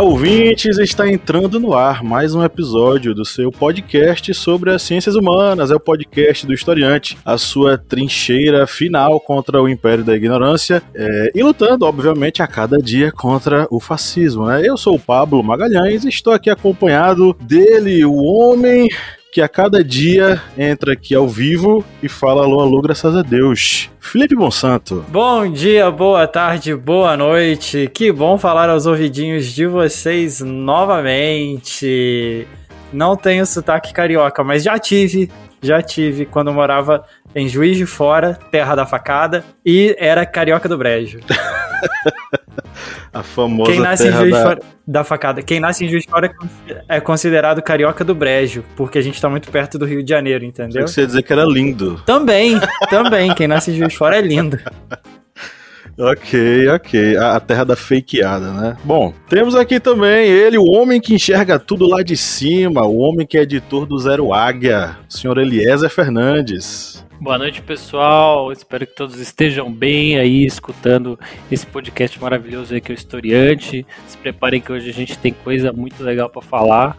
Ouvintes! Está entrando no ar mais um episódio do seu podcast sobre as ciências humanas. É o podcast do Historiante, a sua trincheira final contra o Império da Ignorância é, e lutando, obviamente, a cada dia contra o fascismo. Né? Eu sou o Pablo Magalhães e estou aqui acompanhado dele, o homem que a cada dia entra aqui ao vivo e fala alô, alô, graças a Deus. Felipe Monsanto. Bom dia, boa tarde, boa noite. Que bom falar aos ouvidinhos de vocês novamente. Não tenho sotaque carioca, mas já tive, já tive quando morava em Juiz de Fora, terra da facada, e era carioca do Brejo. A famosa Quem nasce terra em Juiz da... Fora, da facada. Quem nasce em Juiz de Fora é considerado carioca do Brejo, porque a gente tá muito perto do Rio de Janeiro, entendeu? Você ia dizer que era lindo. Também, também. Quem nasce em Juiz de Fora é lindo. Ok, ok. A, a terra da fakeada, né? Bom, temos aqui também ele, o homem que enxerga tudo lá de cima, o homem que é editor do Zero Águia, o senhor Eliezer Fernandes. Boa noite, pessoal. Espero que todos estejam bem aí escutando esse podcast maravilhoso aí que é o Historiante. Se preparem que hoje a gente tem coisa muito legal para falar.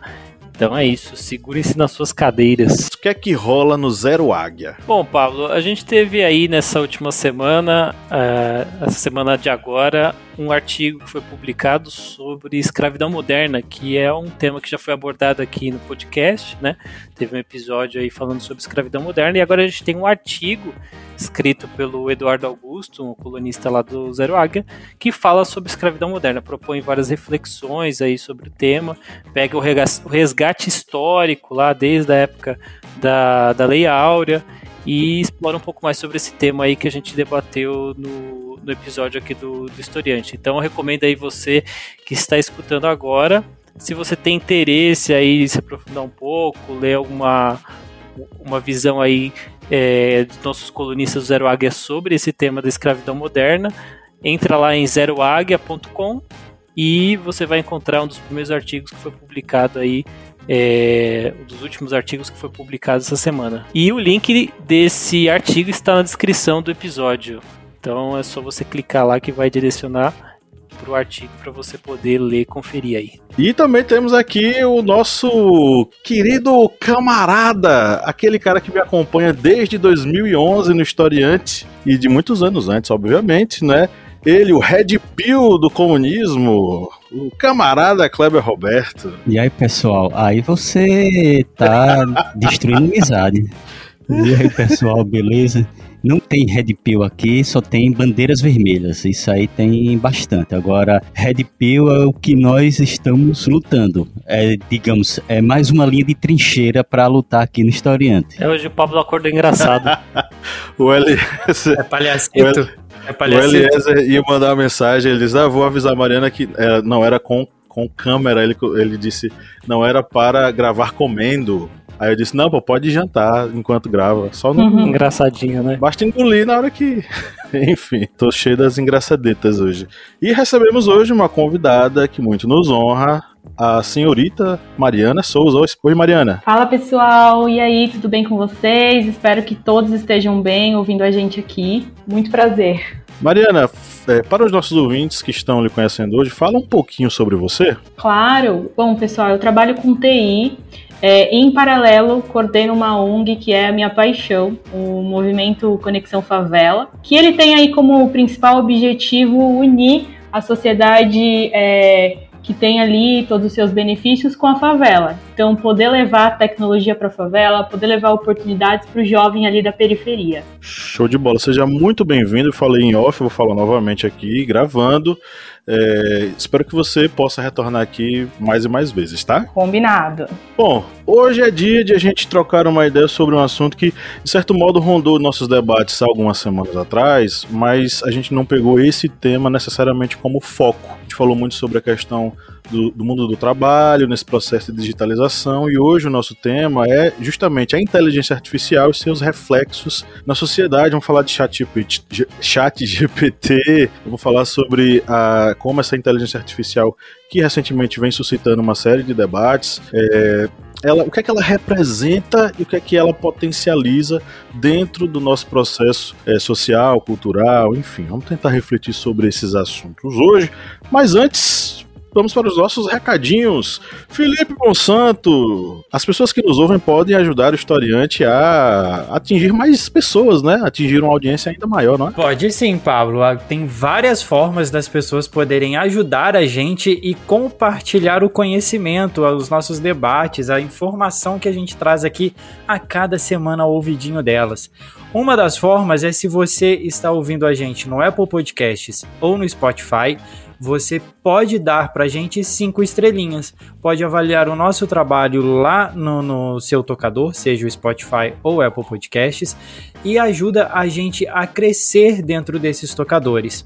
Então é isso, segurem-se nas suas cadeiras. O que é que rola no Zero Águia? Bom, Pablo, a gente teve aí nessa última semana, uh, essa semana de agora, um artigo que foi publicado sobre escravidão moderna, que é um tema que já foi abordado aqui no podcast, né? Teve um episódio aí falando sobre escravidão moderna e agora a gente tem um artigo escrito pelo Eduardo Augusto, um colunista lá do Zero Águia, que fala sobre escravidão moderna, propõe várias reflexões aí sobre o tema, pega o resgate histórico lá desde a época da, da Lei Áurea e explora um pouco mais sobre esse tema aí que a gente debateu no, no episódio aqui do, do Historiante. Então eu recomendo aí você que está escutando agora, se você tem interesse aí se aprofundar um pouco, ler alguma uma visão aí é, dos nossos colunistas do Zero Águia sobre esse tema da escravidão moderna, entra lá em zeroáguia.com e você vai encontrar um dos primeiros artigos que foi publicado aí é, um dos últimos artigos que foi publicado essa semana. E o link desse artigo está na descrição do episódio. Então é só você clicar lá que vai direcionar para o artigo para você poder ler e conferir aí. E também temos aqui o nosso querido camarada, aquele cara que me acompanha desde 2011 no Historiante e de muitos anos antes, obviamente, né? Ele, o Red Pill do comunismo, o camarada Kleber Roberto. E aí, pessoal, aí você tá destruindo amizade. E aí, pessoal, beleza? Não tem Red Pill aqui, só tem bandeiras vermelhas. Isso aí tem bastante. Agora, Red Pill é o que nós estamos lutando. É, digamos, é mais uma linha de trincheira para lutar aqui no Historiante. É hoje o Pablo acordou engraçado. o Eliezer. É palhacito. É o Eliezer ia mandar uma mensagem, ele disse, ah, vou avisar a Mariana que é, não era com, com câmera, ele, ele disse, não era para gravar comendo. Aí eu disse, não, pô, pode jantar enquanto grava. Só no. Uhum. Engraçadinho, né? Basta engolir na hora que. Enfim, tô cheio das engraçadetas hoje. E recebemos hoje uma convidada que muito nos honra, a senhorita Mariana Souza. Oi, Mariana. Fala pessoal, e aí, tudo bem com vocês? Espero que todos estejam bem ouvindo a gente aqui. Muito prazer. Mariana, é, para os nossos ouvintes que estão lhe conhecendo hoje, fala um pouquinho sobre você. Claro. Bom, pessoal, eu trabalho com TI. É, em paralelo, coordeno uma ONG que é a minha paixão, o movimento Conexão Favela, que ele tem aí como principal objetivo unir a sociedade é, que tem ali todos os seus benefícios com a favela. Então, poder levar tecnologia para a favela, poder levar oportunidades para o jovem ali da periferia. Show de bola, seja muito bem-vindo. Falei em off, vou falar novamente aqui, gravando. É, espero que você possa retornar aqui mais e mais vezes, tá? Combinado. Bom, hoje é dia de a gente trocar uma ideia sobre um assunto que, de certo modo, rondou nossos debates algumas semanas atrás, mas a gente não pegou esse tema necessariamente como foco. A gente falou muito sobre a questão do, do, mundo do trabalho, nesse processo de digitalização, e hoje o nosso tema é justamente a inteligência artificial e seus reflexos na sociedade. Vamos falar de chat, chat GPT, vamos falar sobre a, como essa inteligência artificial, que recentemente vem suscitando uma série de debates, é, ela, o que é que ela representa e o que é que ela potencializa dentro do nosso processo é, social, cultural, enfim. Vamos tentar refletir sobre esses assuntos hoje. Mas antes, Vamos para os nossos recadinhos. Felipe Monsanto, as pessoas que nos ouvem podem ajudar o historiante a atingir mais pessoas, né? Atingir uma audiência ainda maior, não é? Pode sim, Pablo. Ah, tem várias formas das pessoas poderem ajudar a gente e compartilhar o conhecimento, os nossos debates, a informação que a gente traz aqui a cada semana ao ouvidinho delas. Uma das formas é se você está ouvindo a gente no Apple Podcasts ou no Spotify você pode dar para a gente cinco estrelinhas. Pode avaliar o nosso trabalho lá no, no seu tocador, seja o Spotify ou Apple Podcasts, e ajuda a gente a crescer dentro desses tocadores.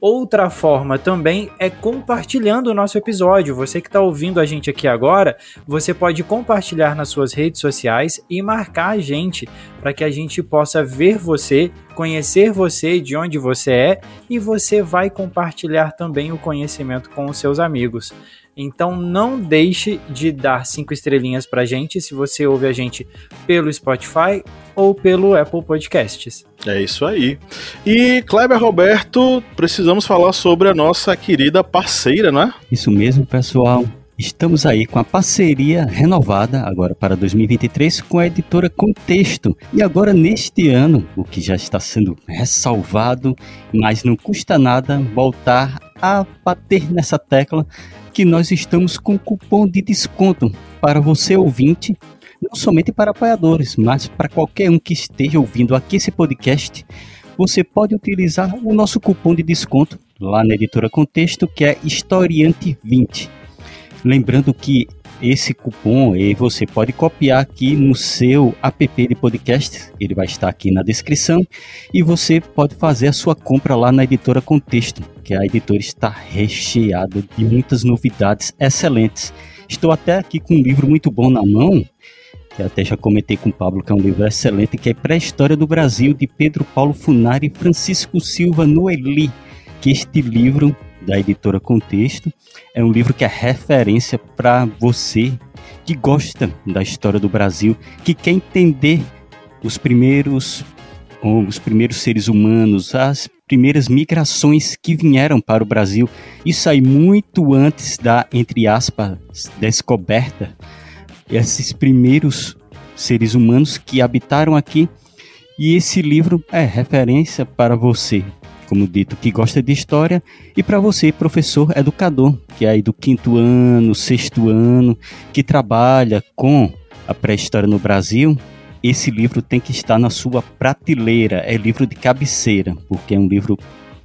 Outra forma também é compartilhando o nosso episódio. Você que está ouvindo a gente aqui agora, você pode compartilhar nas suas redes sociais e marcar a gente para que a gente possa ver você, conhecer você, de onde você é e você vai compartilhar também o conhecimento com os seus amigos. Então não deixe de dar cinco estrelinhas para a gente se você ouve a gente pelo Spotify ou pelo Apple Podcasts. É isso aí. E Kleber Roberto, precisamos falar sobre a nossa querida parceira, né? Isso mesmo, pessoal. Estamos aí com a parceria renovada agora para 2023 com a editora Contexto. E agora neste ano, o que já está sendo ressalvado, mas não custa nada voltar a bater nessa tecla que nós estamos com cupom de desconto para você ouvinte, não somente para apoiadores, mas para qualquer um que esteja ouvindo aqui esse podcast. Você pode utilizar o nosso cupom de desconto lá na editora Contexto, que é Historiante20. Lembrando que esse cupom e você pode copiar aqui no seu app de podcast, ele vai estar aqui na descrição, e você pode fazer a sua compra lá na editora Contexto, que a editora está recheada de muitas novidades excelentes. Estou até aqui com um livro muito bom na mão, que até já comentei com o Pablo, que é um livro excelente, que é Pré-História do Brasil, de Pedro Paulo Funari e Francisco Silva Noeli, que este livro da editora Contexto. É um livro que é referência para você que gosta da história do Brasil, que quer entender os primeiros os primeiros seres humanos, as primeiras migrações que vieram para o Brasil. Isso aí muito antes da, entre aspas, descoberta. Esses primeiros seres humanos que habitaram aqui. E esse livro é referência para você como dito, que gosta de história, e para você, professor educador, que é aí do quinto ano, sexto ano, que trabalha com a pré-história no Brasil, esse livro tem que estar na sua prateleira. É livro de cabeceira, porque é um livro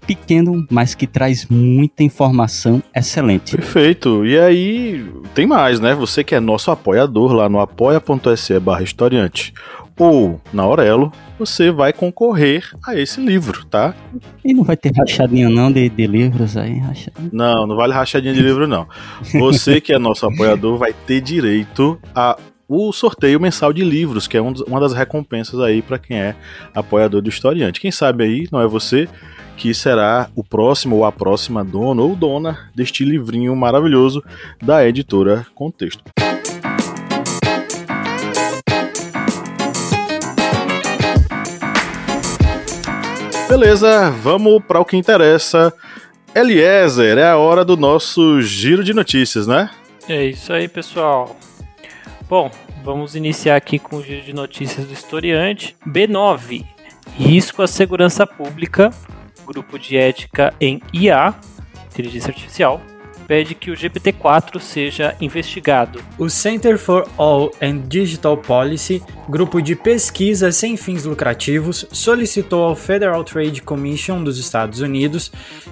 pequeno, mas que traz muita informação excelente. Perfeito. E aí, tem mais, né? Você que é nosso apoiador lá no apoia.se barra historiante ou na Aurelo, você vai concorrer a esse livro, tá? E não vai ter rachadinha não de, de livros aí? Rachadinha. Não, não vale rachadinha de livro não. Você que é nosso apoiador vai ter direito a o sorteio mensal de livros, que é um, uma das recompensas aí para quem é apoiador do Historiante. Quem sabe aí, não é você, que será o próximo ou a próxima dona ou dona deste livrinho maravilhoso da editora Contexto. Beleza, vamos para o que interessa. Eliezer, é a hora do nosso giro de notícias, né? É isso aí, pessoal. Bom, vamos iniciar aqui com o giro de notícias do historiante. B9. Risco à segurança pública. Grupo de ética em IA, inteligência artificial, pede que o GPT-4 seja investigado. O Center for All and Digital Policy, grupo de pesquisa sem fins lucrativos, solicitou ao Federal Trade Commission dos Estados Unidos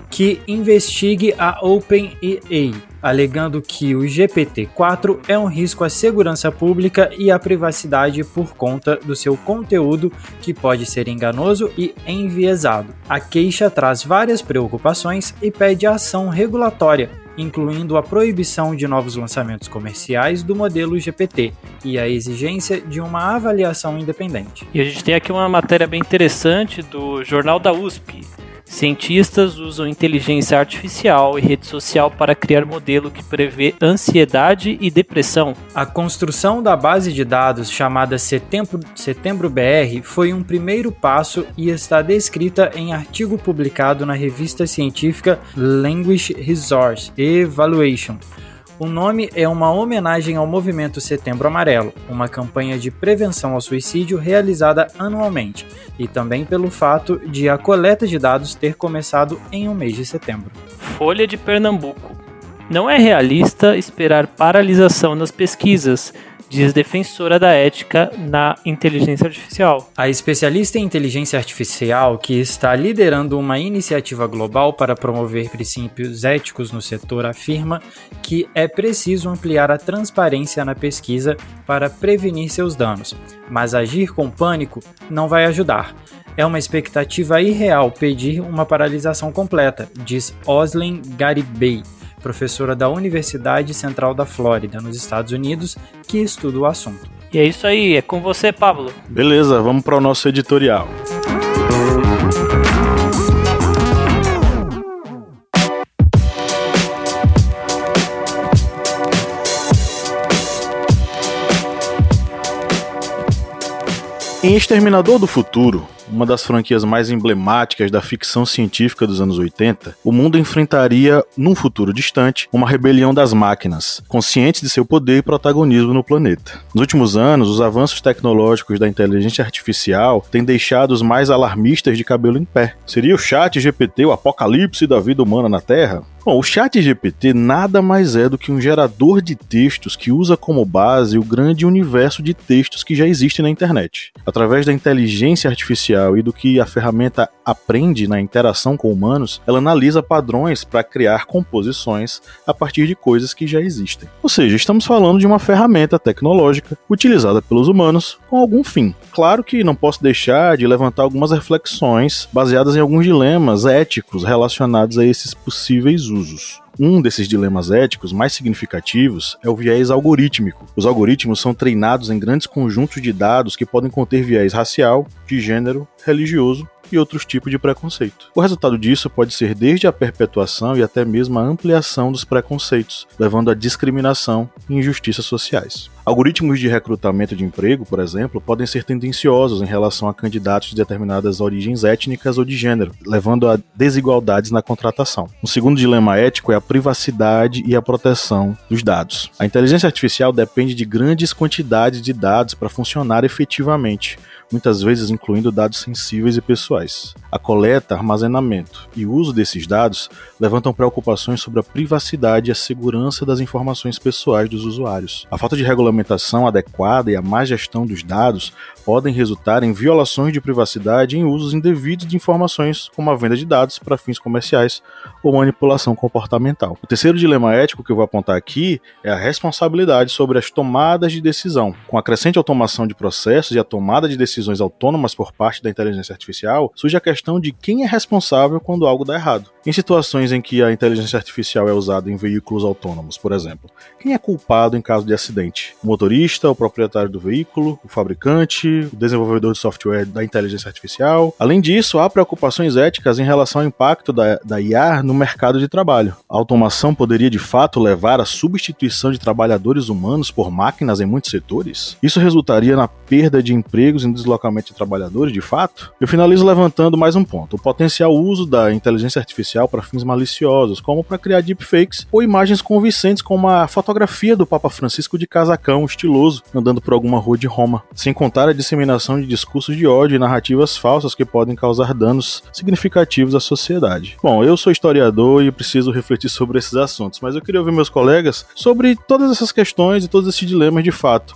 que investigue a OpenAI, alegando que o GPT-4 é um risco à segurança pública e à privacidade por conta do seu conteúdo que pode ser enganoso e enviesado. A queixa traz várias preocupações e pede ação regulatória incluindo a proibição de novos lançamentos comerciais do modelo GPT e a exigência de uma avaliação independente. E a gente tem aqui uma matéria bem interessante do Jornal da USP, Cientistas usam inteligência artificial e rede social para criar modelo que prevê ansiedade e depressão. A construção da base de dados chamada Setembro, Setembro BR foi um primeiro passo e está descrita em artigo publicado na revista científica Language Resource Evaluation o nome é uma homenagem ao movimento Setembro Amarelo, uma campanha de prevenção ao suicídio realizada anualmente, e também pelo fato de a coleta de dados ter começado em um mês de setembro. Folha de Pernambuco. Não é realista esperar paralisação nas pesquisas, diz defensora da ética na inteligência artificial. A especialista em inteligência artificial, que está liderando uma iniciativa global para promover princípios éticos no setor, afirma que é preciso ampliar a transparência na pesquisa para prevenir seus danos, mas agir com pânico não vai ajudar. É uma expectativa irreal pedir uma paralisação completa, diz Oslin Garibay professora da Universidade Central da Flórida, nos Estados Unidos, que estuda o assunto. E é isso aí, é com você, Pablo. Beleza, vamos para o nosso editorial. Em Exterminador do Futuro, uma das franquias mais emblemáticas da ficção científica dos anos 80, o mundo enfrentaria, num futuro distante, uma rebelião das máquinas, conscientes de seu poder e protagonismo no planeta. Nos últimos anos, os avanços tecnológicos da inteligência artificial têm deixado os mais alarmistas de cabelo em pé. Seria o chat GPT o apocalipse da vida humana na Terra? Bom, o Chat GPT nada mais é do que um gerador de textos que usa como base o grande universo de textos que já existe na internet. Através da inteligência artificial e do que a ferramenta aprende na interação com humanos, ela analisa padrões para criar composições a partir de coisas que já existem. Ou seja, estamos falando de uma ferramenta tecnológica utilizada pelos humanos com algum fim. Claro que não posso deixar de levantar algumas reflexões baseadas em alguns dilemas éticos relacionados a esses possíveis usos. Um desses dilemas éticos mais significativos é o viés algorítmico. Os algoritmos são treinados em grandes conjuntos de dados que podem conter viés racial, de gênero, religioso e outros tipos de preconceito. O resultado disso pode ser desde a perpetuação e até mesmo a ampliação dos preconceitos, levando à discriminação e injustiças sociais. Algoritmos de recrutamento de emprego, por exemplo, podem ser tendenciosos em relação a candidatos de determinadas origens étnicas ou de gênero, levando a desigualdades na contratação. Um segundo dilema ético é a privacidade e a proteção dos dados. A inteligência artificial depende de grandes quantidades de dados para funcionar efetivamente muitas vezes incluindo dados sensíveis e pessoais. A coleta, armazenamento e uso desses dados levantam preocupações sobre a privacidade e a segurança das informações pessoais dos usuários. A falta de regulamentação adequada e a má gestão dos dados podem resultar em violações de privacidade e em usos indevidos de informações, como a venda de dados para fins comerciais ou manipulação comportamental. O terceiro dilema ético que eu vou apontar aqui é a responsabilidade sobre as tomadas de decisão. Com a crescente automação de processos e a tomada de decisões autônomas por parte da inteligência artificial, surge a questão de quem é responsável quando algo dá errado. Em situações em que a inteligência artificial é usada em veículos autônomos, por exemplo, quem é culpado em caso de acidente? O motorista, o proprietário do veículo, o fabricante, o desenvolvedor de software da inteligência artificial? Além disso, há preocupações éticas em relação ao impacto da, da IA no mercado de trabalho. A automação poderia de fato levar à substituição de trabalhadores humanos por máquinas em muitos setores? Isso resultaria na perda de empregos e no deslocamento de trabalhadores, de fato? Eu finalizo levantando mais um ponto: o potencial uso da inteligência artificial artificial para fins maliciosos, como para criar deepfakes ou imagens convincentes como a fotografia do Papa Francisco de casacão estiloso andando por alguma rua de Roma, sem contar a disseminação de discursos de ódio e narrativas falsas que podem causar danos significativos à sociedade. Bom, eu sou historiador e preciso refletir sobre esses assuntos, mas eu queria ouvir meus colegas sobre todas essas questões e todos esses dilemas de fato.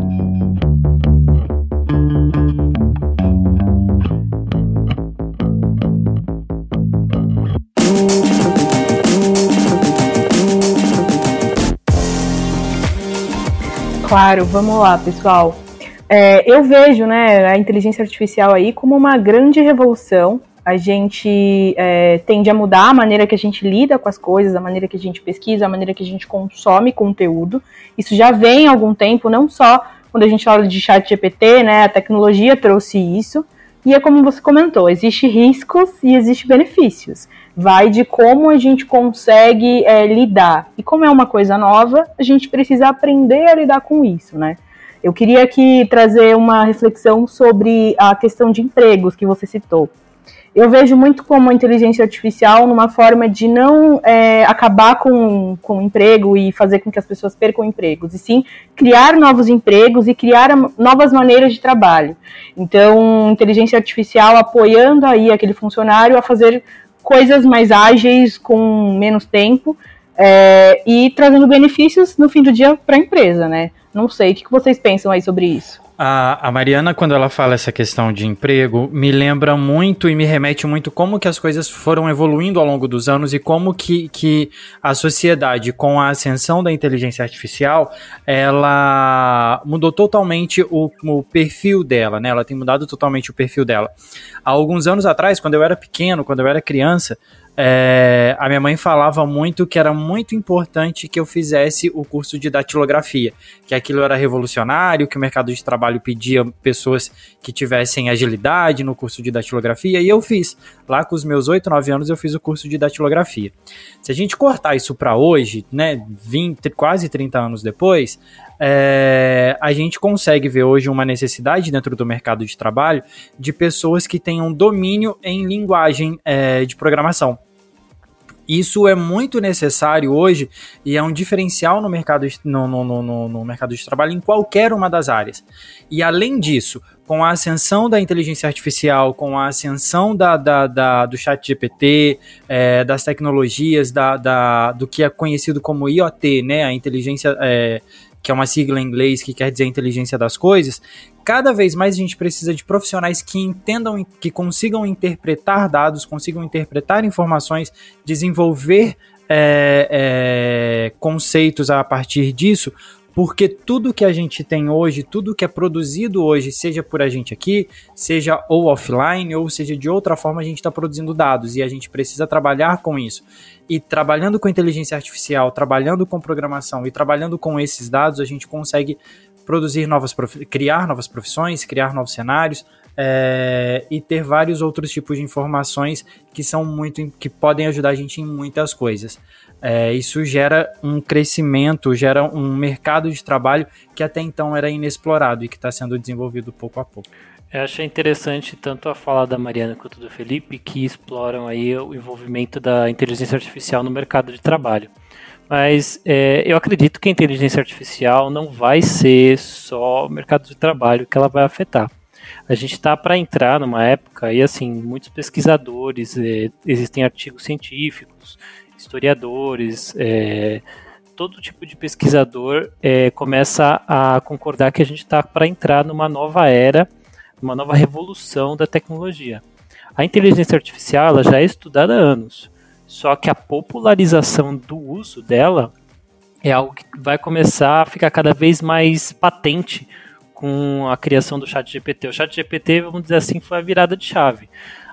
Claro, vamos lá, pessoal. É, eu vejo né, a inteligência artificial aí como uma grande revolução. A gente é, tende a mudar a maneira que a gente lida com as coisas, a maneira que a gente pesquisa, a maneira que a gente consome conteúdo. Isso já vem há algum tempo, não só quando a gente fala de chat GPT, né? A tecnologia trouxe isso. E é como você comentou, existe riscos e existe benefícios. Vai de como a gente consegue é, lidar. E como é uma coisa nova, a gente precisa aprender a lidar com isso, né? Eu queria aqui trazer uma reflexão sobre a questão de empregos que você citou eu vejo muito como a inteligência artificial numa forma de não é, acabar com, com o emprego e fazer com que as pessoas percam empregos, e sim criar novos empregos e criar novas maneiras de trabalho. Então, inteligência artificial apoiando aí aquele funcionário a fazer coisas mais ágeis com menos tempo é, e trazendo benefícios no fim do dia para a empresa, né? Não sei, o que vocês pensam aí sobre isso? A, a, Mariana, quando ela fala essa questão de emprego, me lembra muito e me remete muito como que as coisas foram evoluindo ao longo dos anos e como que, que a sociedade, com a ascensão da inteligência artificial, ela mudou totalmente o, o perfil dela, né? Ela tem mudado totalmente o perfil dela. Há alguns anos atrás, quando eu era pequeno, quando eu era criança, é, a minha mãe falava muito que era muito importante que eu fizesse o curso de datilografia, que aquilo era revolucionário, que o mercado de trabalho pedia pessoas que tivessem agilidade no curso de datilografia, e eu fiz. Lá com os meus 8, 9 anos eu fiz o curso de datilografia. Se a gente cortar isso para hoje, né, 20, quase 30 anos depois, é, a gente consegue ver hoje uma necessidade dentro do mercado de trabalho de pessoas que tenham domínio em linguagem é, de programação. Isso é muito necessário hoje e é um diferencial no mercado, no, no, no, no, mercado de trabalho em qualquer uma das áreas. E além disso, com a ascensão da inteligência artificial, com a ascensão da, da, da do chat GPT, é, das tecnologias, da, da, do que é conhecido como IoT, né, a inteligência é, que é uma sigla em inglês que quer dizer inteligência das coisas, cada vez mais a gente precisa de profissionais que entendam, que consigam interpretar dados, consigam interpretar informações, desenvolver é, é, conceitos a partir disso, porque tudo que a gente tem hoje, tudo que é produzido hoje, seja por a gente aqui, seja ou offline, ou seja de outra forma, a gente está produzindo dados e a gente precisa trabalhar com isso. E trabalhando com inteligência artificial, trabalhando com programação e trabalhando com esses dados, a gente consegue produzir novas criar novas profissões, criar novos cenários é, e ter vários outros tipos de informações que são muito que podem ajudar a gente em muitas coisas. É, isso gera um crescimento, gera um mercado de trabalho que até então era inexplorado e que está sendo desenvolvido pouco a pouco. Eu achei interessante tanto a fala da Mariana quanto do Felipe que exploram aí o envolvimento da inteligência artificial no mercado de trabalho. Mas é, eu acredito que a inteligência artificial não vai ser só o mercado de trabalho que ela vai afetar. A gente está para entrar numa época e assim muitos pesquisadores, é, existem artigos científicos, historiadores, é, todo tipo de pesquisador é, começa a concordar que a gente está para entrar numa nova era, uma nova revolução da tecnologia. A inteligência artificial ela já é estudada há anos, só que a popularização do uso dela é algo que vai começar a ficar cada vez mais patente com a criação do Chat GPT. O Chat GPT, vamos dizer assim, foi a virada de chave.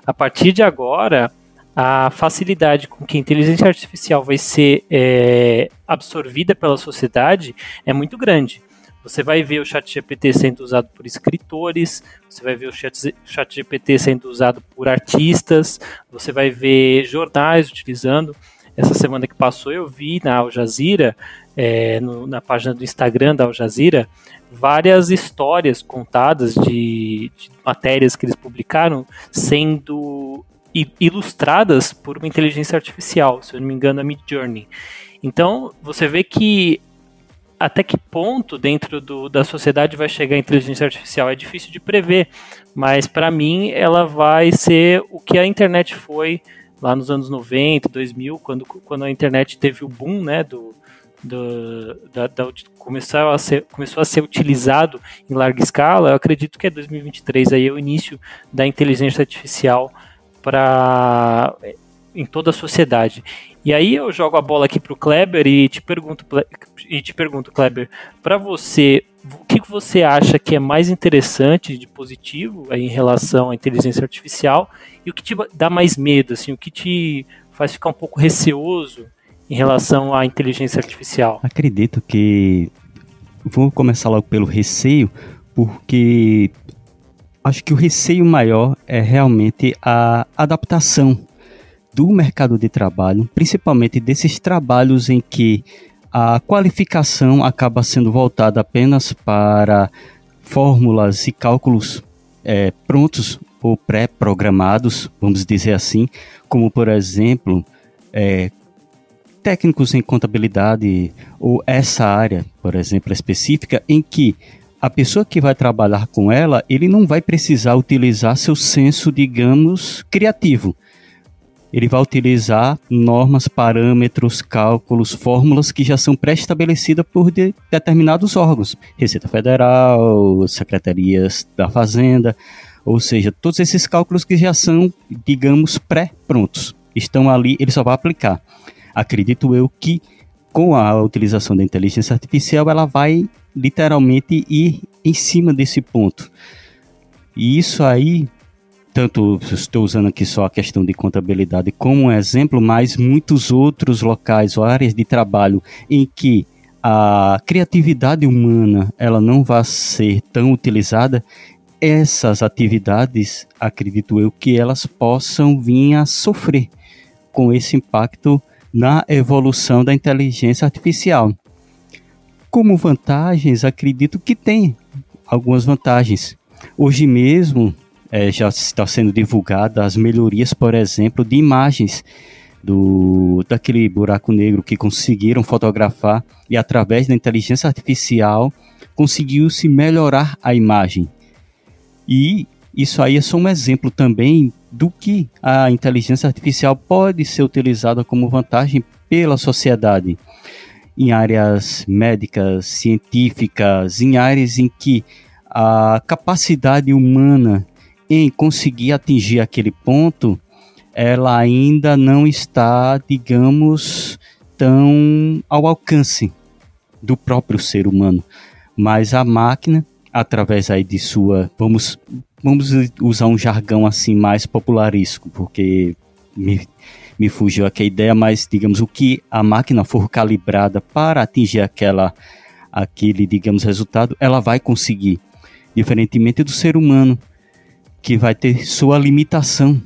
A partir de agora, a facilidade com que a inteligência artificial vai ser é, absorvida pela sociedade é muito grande. Você vai ver o chat GPT sendo usado por escritores, você vai ver o chat, chat GPT sendo usado por artistas, você vai ver jornais utilizando. Essa semana que passou eu vi na Al Jazeera, é, no, na página do Instagram da Al Jazeera, várias histórias contadas de, de matérias que eles publicaram sendo ilustradas por uma inteligência artificial, se eu não me engano, a Mid Journey. Então, você vê que até que ponto dentro do, da sociedade vai chegar a inteligência artificial é difícil de prever, mas para mim ela vai ser o que a internet foi lá nos anos 90, 2000, quando, quando a internet teve o boom, né, do, do da, da, começou, a ser, começou a ser utilizado em larga escala, eu acredito que é 2023 aí é o início da inteligência artificial para em toda a sociedade. E aí eu jogo a bola aqui pro Kleber e te pergunto, e te pergunto, Kleber, para você, o que você acha que é mais interessante de positivo em relação à inteligência artificial e o que te dá mais medo, assim, o que te faz ficar um pouco receoso em relação à inteligência artificial? Acredito que vou começar logo pelo receio, porque acho que o receio maior é realmente a adaptação do mercado de trabalho, principalmente desses trabalhos em que a qualificação acaba sendo voltada apenas para fórmulas e cálculos é, prontos ou pré-programados, vamos dizer assim, como por exemplo é, técnicos em contabilidade ou essa área, por exemplo, específica, em que a pessoa que vai trabalhar com ela, ele não vai precisar utilizar seu senso, digamos, criativo ele vai utilizar normas, parâmetros, cálculos, fórmulas que já são pré-estabelecidas por de determinados órgãos, Receita Federal, secretarias da Fazenda, ou seja, todos esses cálculos que já são, digamos, pré-prontos, estão ali, ele só vai aplicar. Acredito eu que com a utilização da inteligência artificial, ela vai literalmente ir em cima desse ponto. E isso aí tanto estou usando aqui só a questão de contabilidade como um exemplo, mas muitos outros locais ou áreas de trabalho em que a criatividade humana ela não vai ser tão utilizada, essas atividades, acredito eu, que elas possam vir a sofrer com esse impacto na evolução da inteligência artificial. Como vantagens, acredito que tem algumas vantagens. Hoje mesmo, é, já está sendo divulgada as melhorias, por exemplo, de imagens do daquele buraco negro que conseguiram fotografar e através da inteligência artificial conseguiu-se melhorar a imagem. E isso aí é só um exemplo também do que a inteligência artificial pode ser utilizada como vantagem pela sociedade em áreas médicas, científicas, em áreas em que a capacidade humana em conseguir atingir aquele ponto, ela ainda não está, digamos, tão ao alcance do próprio ser humano. Mas a máquina, através aí de sua, vamos, vamos usar um jargão assim mais popularístico, porque me, me fugiu aqui a ideia, mas digamos o que a máquina for calibrada para atingir aquela aquele, digamos, resultado, ela vai conseguir, diferentemente do ser humano, que vai ter sua limitação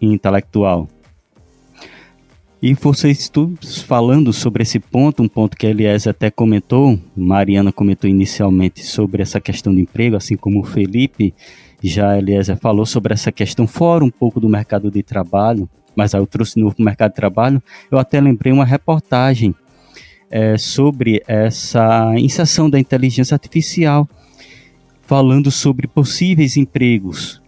intelectual. E vocês todos falando sobre esse ponto, um ponto que a Elias até comentou, Mariana comentou inicialmente sobre essa questão do emprego, assim como o Felipe, já a Eliezer falou sobre essa questão fora um pouco do mercado de trabalho, mas aí eu trouxe no mercado de trabalho, eu até lembrei uma reportagem é, sobre essa inserção da inteligência artificial falando sobre possíveis empregos.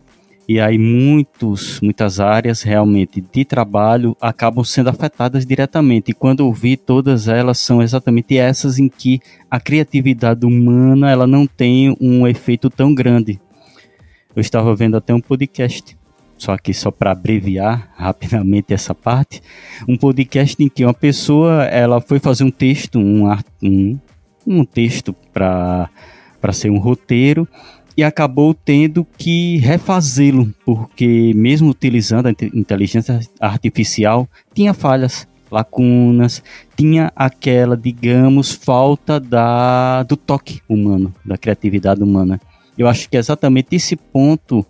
E aí muitos, muitas áreas realmente de trabalho acabam sendo afetadas diretamente. E quando eu vi, todas elas são exatamente essas em que a criatividade humana ela não tem um efeito tão grande. Eu estava vendo até um podcast, só que só para abreviar rapidamente essa parte, um podcast em que uma pessoa ela foi fazer um texto, um, um, um texto para para ser um roteiro e acabou tendo que refazê-lo, porque mesmo utilizando a inteligência artificial, tinha falhas, lacunas, tinha aquela, digamos, falta da, do toque humano, da criatividade humana. Eu acho que é exatamente esse ponto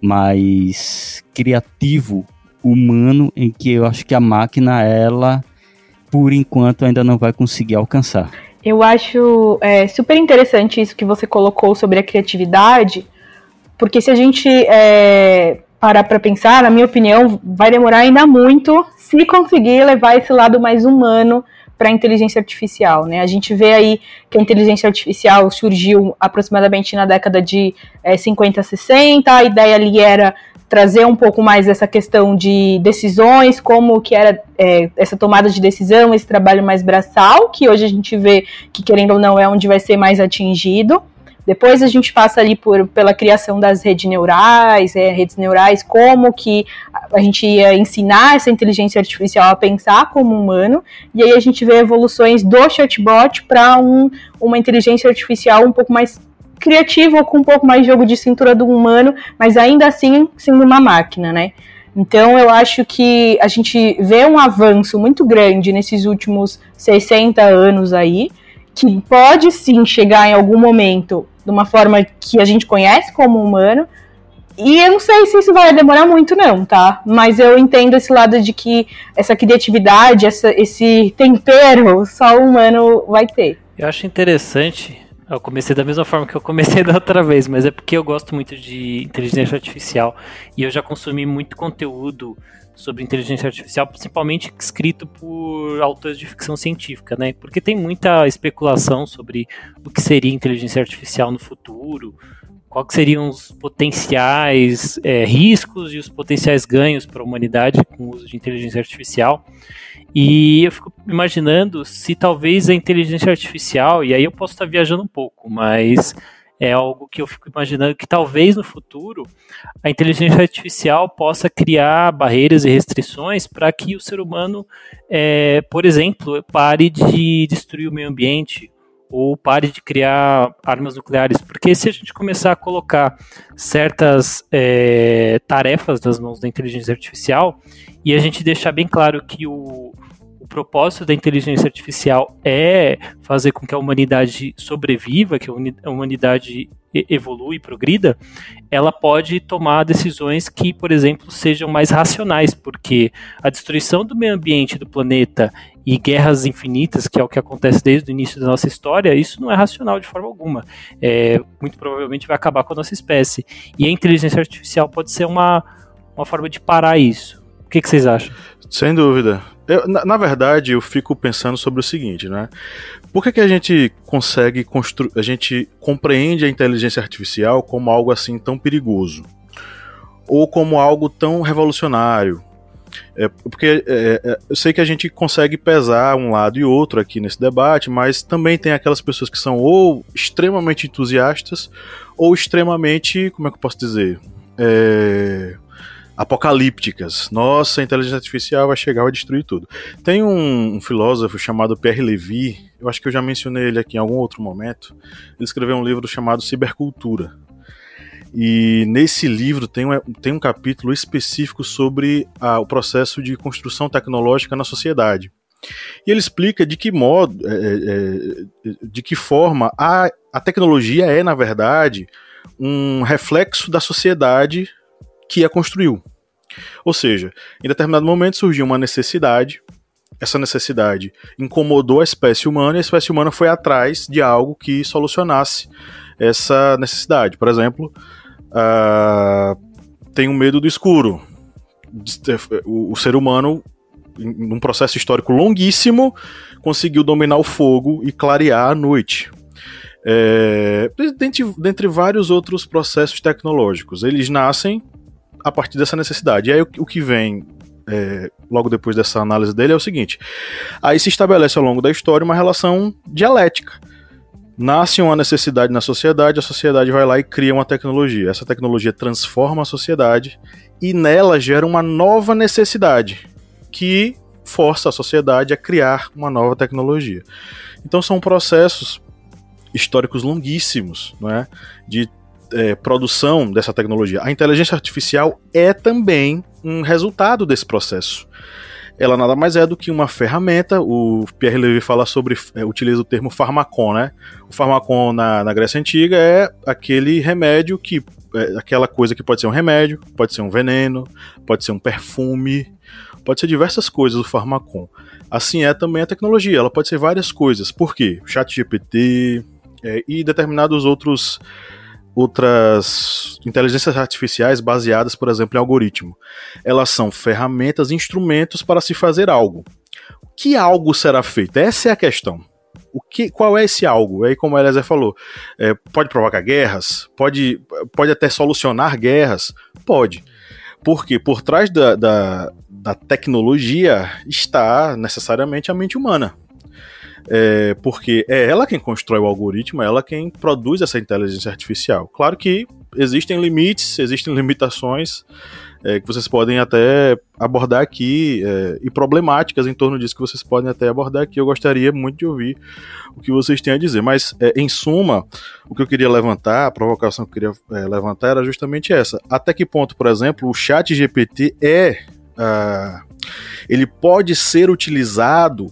mais criativo humano em que eu acho que a máquina ela por enquanto ainda não vai conseguir alcançar. Eu acho é, super interessante isso que você colocou sobre a criatividade, porque se a gente é, parar para pensar, na minha opinião, vai demorar ainda muito se conseguir levar esse lado mais humano para a inteligência artificial. Né? A gente vê aí que a inteligência artificial surgiu aproximadamente na década de é, 50, 60, a ideia ali era trazer um pouco mais essa questão de decisões, como que era é, essa tomada de decisão, esse trabalho mais braçal, que hoje a gente vê que, querendo ou não, é onde vai ser mais atingido. Depois a gente passa ali por, pela criação das redes neurais, é, redes neurais, como que a gente ia ensinar essa inteligência artificial a pensar como humano, e aí a gente vê evoluções do chatbot para um, uma inteligência artificial um pouco mais criativa, com um pouco mais de jogo de cintura do humano, mas ainda assim sendo uma máquina, né? Então eu acho que a gente vê um avanço muito grande nesses últimos 60 anos aí, que pode sim chegar em algum momento de uma forma que a gente conhece como humano. E eu não sei se isso vai demorar muito, não, tá? Mas eu entendo esse lado de que essa criatividade, essa, esse tempero, só o humano vai ter. Eu acho interessante eu comecei da mesma forma que eu comecei da outra vez, mas é porque eu gosto muito de inteligência artificial e eu já consumi muito conteúdo sobre inteligência artificial, principalmente escrito por autores de ficção científica, né? Porque tem muita especulação sobre o que seria inteligência artificial no futuro, quais seriam os potenciais é, riscos e os potenciais ganhos para a humanidade com o uso de inteligência artificial. E eu fico imaginando se talvez a inteligência artificial, e aí eu posso estar viajando um pouco, mas é algo que eu fico imaginando que talvez no futuro a inteligência artificial possa criar barreiras e restrições para que o ser humano, é, por exemplo, pare de destruir o meio ambiente ou pare de criar armas nucleares, porque se a gente começar a colocar certas é, tarefas nas mãos da inteligência artificial e a gente deixar bem claro que o, propósito da inteligência artificial é fazer com que a humanidade sobreviva, que a humanidade evolui progrida, ela pode tomar decisões que, por exemplo, sejam mais racionais, porque a destruição do meio ambiente do planeta e guerras infinitas, que é o que acontece desde o início da nossa história, isso não é racional de forma alguma. É, muito provavelmente vai acabar com a nossa espécie. E a inteligência artificial pode ser uma, uma forma de parar isso. O que, que vocês acham? Sem dúvida. Eu, na, na, verdade, eu fico pensando sobre o seguinte, né? Por que, que a gente consegue construir, a gente compreende a inteligência artificial como algo assim tão perigoso? Ou como algo tão revolucionário? É, porque é, é, eu sei que a gente consegue pesar um lado e outro aqui nesse debate, mas também tem aquelas pessoas que são ou extremamente entusiastas ou extremamente, como é que eu posso dizer? É, apocalípticas. Nossa, a inteligência artificial vai chegar e destruir tudo. Tem um, um, filósofo chamado Pierre Levy, eu acho que eu já mencionei ele aqui em algum outro momento. Ele escreveu um livro chamado Cibercultura. E nesse livro tem um, tem um capítulo específico sobre a, o processo de construção tecnológica na sociedade. E ele explica de que modo, é, é, é de que forma a, a tecnologia é, na verdade, um reflexo da sociedade que a construiu. Ou seja, em determinado momento surgiu uma necessidade, essa necessidade incomodou a espécie humana e a espécie humana foi atrás de algo que solucionasse essa necessidade. Por exemplo, uh, tem um medo do escuro. O, o ser humano, num processo histórico longuíssimo, conseguiu dominar o fogo e clarear a noite. É, dentre, dentre vários outros processos tecnológicos. Eles nascem a partir dessa necessidade. E aí o, o que vem é, logo depois dessa análise dele é o seguinte: aí se estabelece ao longo da história uma relação dialética. Nasce uma necessidade na sociedade, a sociedade vai lá e cria uma tecnologia. Essa tecnologia transforma a sociedade e nela gera uma nova necessidade que força a sociedade a criar uma nova tecnologia. Então são processos históricos longuíssimos, não é? de é, produção dessa tecnologia. A inteligência artificial é também um resultado desse processo. Ela nada mais é do que uma ferramenta. O Pierre Levy fala sobre, é, utiliza o termo farmacon, né? O farmacon na, na Grécia Antiga é aquele remédio que. É aquela coisa que pode ser um remédio, pode ser um veneno, pode ser um perfume, pode ser diversas coisas o farmacon. Assim é também a tecnologia, ela pode ser várias coisas. Por quê? Chat GPT é, e determinados outros outras inteligências artificiais baseadas, por exemplo, em algoritmo. Elas são ferramentas, instrumentos para se fazer algo. Que algo será feito? Essa é a questão. O que, qual é esse algo? Aí, como a Eliezer falou, é, pode provocar guerras? Pode, pode até solucionar guerras? Pode. Porque por trás da, da, da tecnologia está necessariamente a mente humana. É, porque é ela quem constrói o algoritmo, é ela quem produz essa inteligência artificial. Claro que existem limites, existem limitações é, que vocês podem até abordar aqui é, e problemáticas em torno disso que vocês podem até abordar aqui. Eu gostaria muito de ouvir o que vocês têm a dizer. Mas, é, em suma, o que eu queria levantar, a provocação que eu queria é, levantar era justamente essa. Até que ponto, por exemplo, o chat GPT é. Uh, ele pode ser utilizado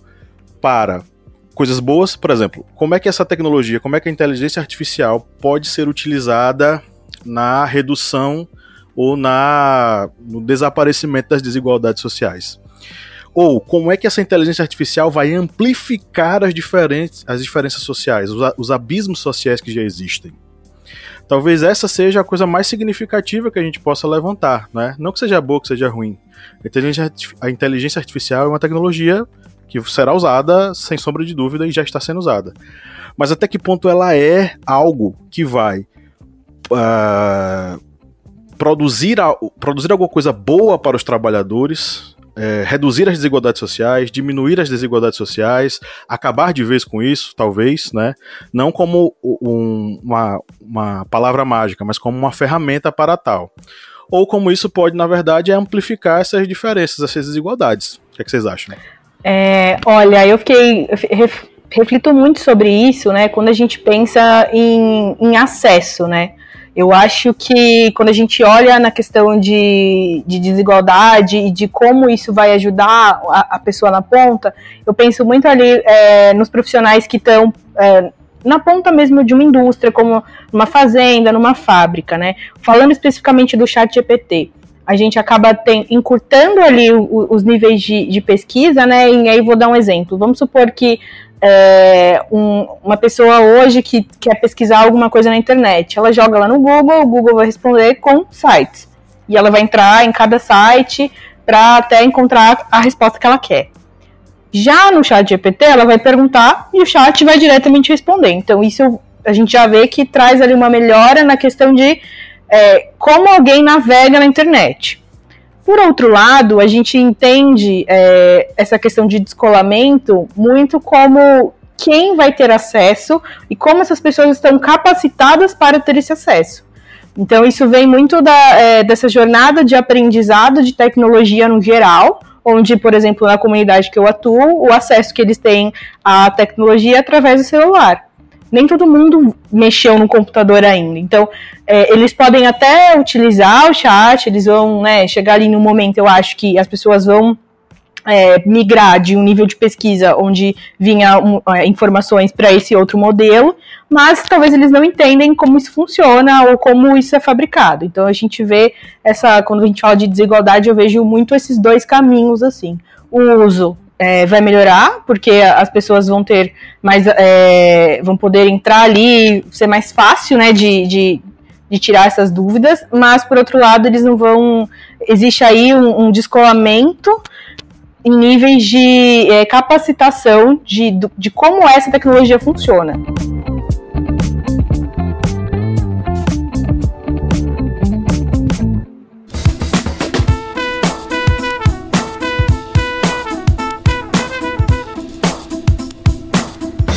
para coisas boas, por exemplo, como é que essa tecnologia, como é que a inteligência artificial pode ser utilizada na redução ou na, no desaparecimento das desigualdades sociais? Ou como é que essa inteligência artificial vai amplificar as, diferentes, as diferenças sociais, os, os abismos sociais que já existem? Talvez essa seja a coisa mais significativa que a gente possa levantar, né? Não que seja boa, que seja ruim. A inteligência, a inteligência artificial é uma tecnologia que será usada sem sombra de dúvida e já está sendo usada. Mas até que ponto ela é algo que vai uh, produzir, a, produzir alguma coisa boa para os trabalhadores, é, reduzir as desigualdades sociais, diminuir as desigualdades sociais, acabar de vez com isso, talvez, né? Não como um, uma, uma palavra mágica, mas como uma ferramenta para tal. Ou como isso pode, na verdade, amplificar essas diferenças, essas desigualdades. O que, é que vocês acham? É, olha, eu fiquei. Ref, reflito muito sobre isso, né? Quando a gente pensa em, em acesso, né? Eu acho que quando a gente olha na questão de, de desigualdade e de como isso vai ajudar a, a pessoa na ponta, eu penso muito ali é, nos profissionais que estão é, na ponta mesmo de uma indústria, como numa fazenda, numa fábrica, né? Falando especificamente do chat GPT a gente acaba tem, encurtando ali o, os níveis de, de, pesquisa, né? E aí vou dar um exemplo. Vamos supor que é, um, uma pessoa hoje que quer pesquisar alguma coisa na internet, ela joga lá no Google, o Google vai responder com sites. E ela vai entrar em cada site para até encontrar a resposta que ela quer. Já no chat GPT, ela vai perguntar e o chat vai diretamente responder. Então, isso a gente já vê que traz ali uma melhora na questão de é, como alguém navega na internet. Por outro lado, a gente entende é, essa questão de descolamento muito como quem vai ter acesso e como essas pessoas estão capacitadas para ter esse acesso. Então, isso vem muito da, é, dessa jornada de aprendizado de tecnologia no geral, onde, por exemplo, na comunidade que eu atuo, o acesso que eles têm à tecnologia é através do celular nem todo mundo mexeu no computador ainda. Então, é, eles podem até utilizar o chat, eles vão né, chegar ali no momento, eu acho que as pessoas vão é, migrar de um nível de pesquisa onde vinha um, é, informações para esse outro modelo, mas talvez eles não entendem como isso funciona ou como isso é fabricado. Então a gente vê essa, quando a gente fala de desigualdade, eu vejo muito esses dois caminhos assim. O uso é, vai melhorar, porque as pessoas vão ter mais. É, vão poder entrar ali, ser mais fácil, né, de, de, de, tirar essas dúvidas, mas por outro lado, eles não vão. Existe aí um, um descolamento em níveis de é, capacitação de, de como essa tecnologia funciona.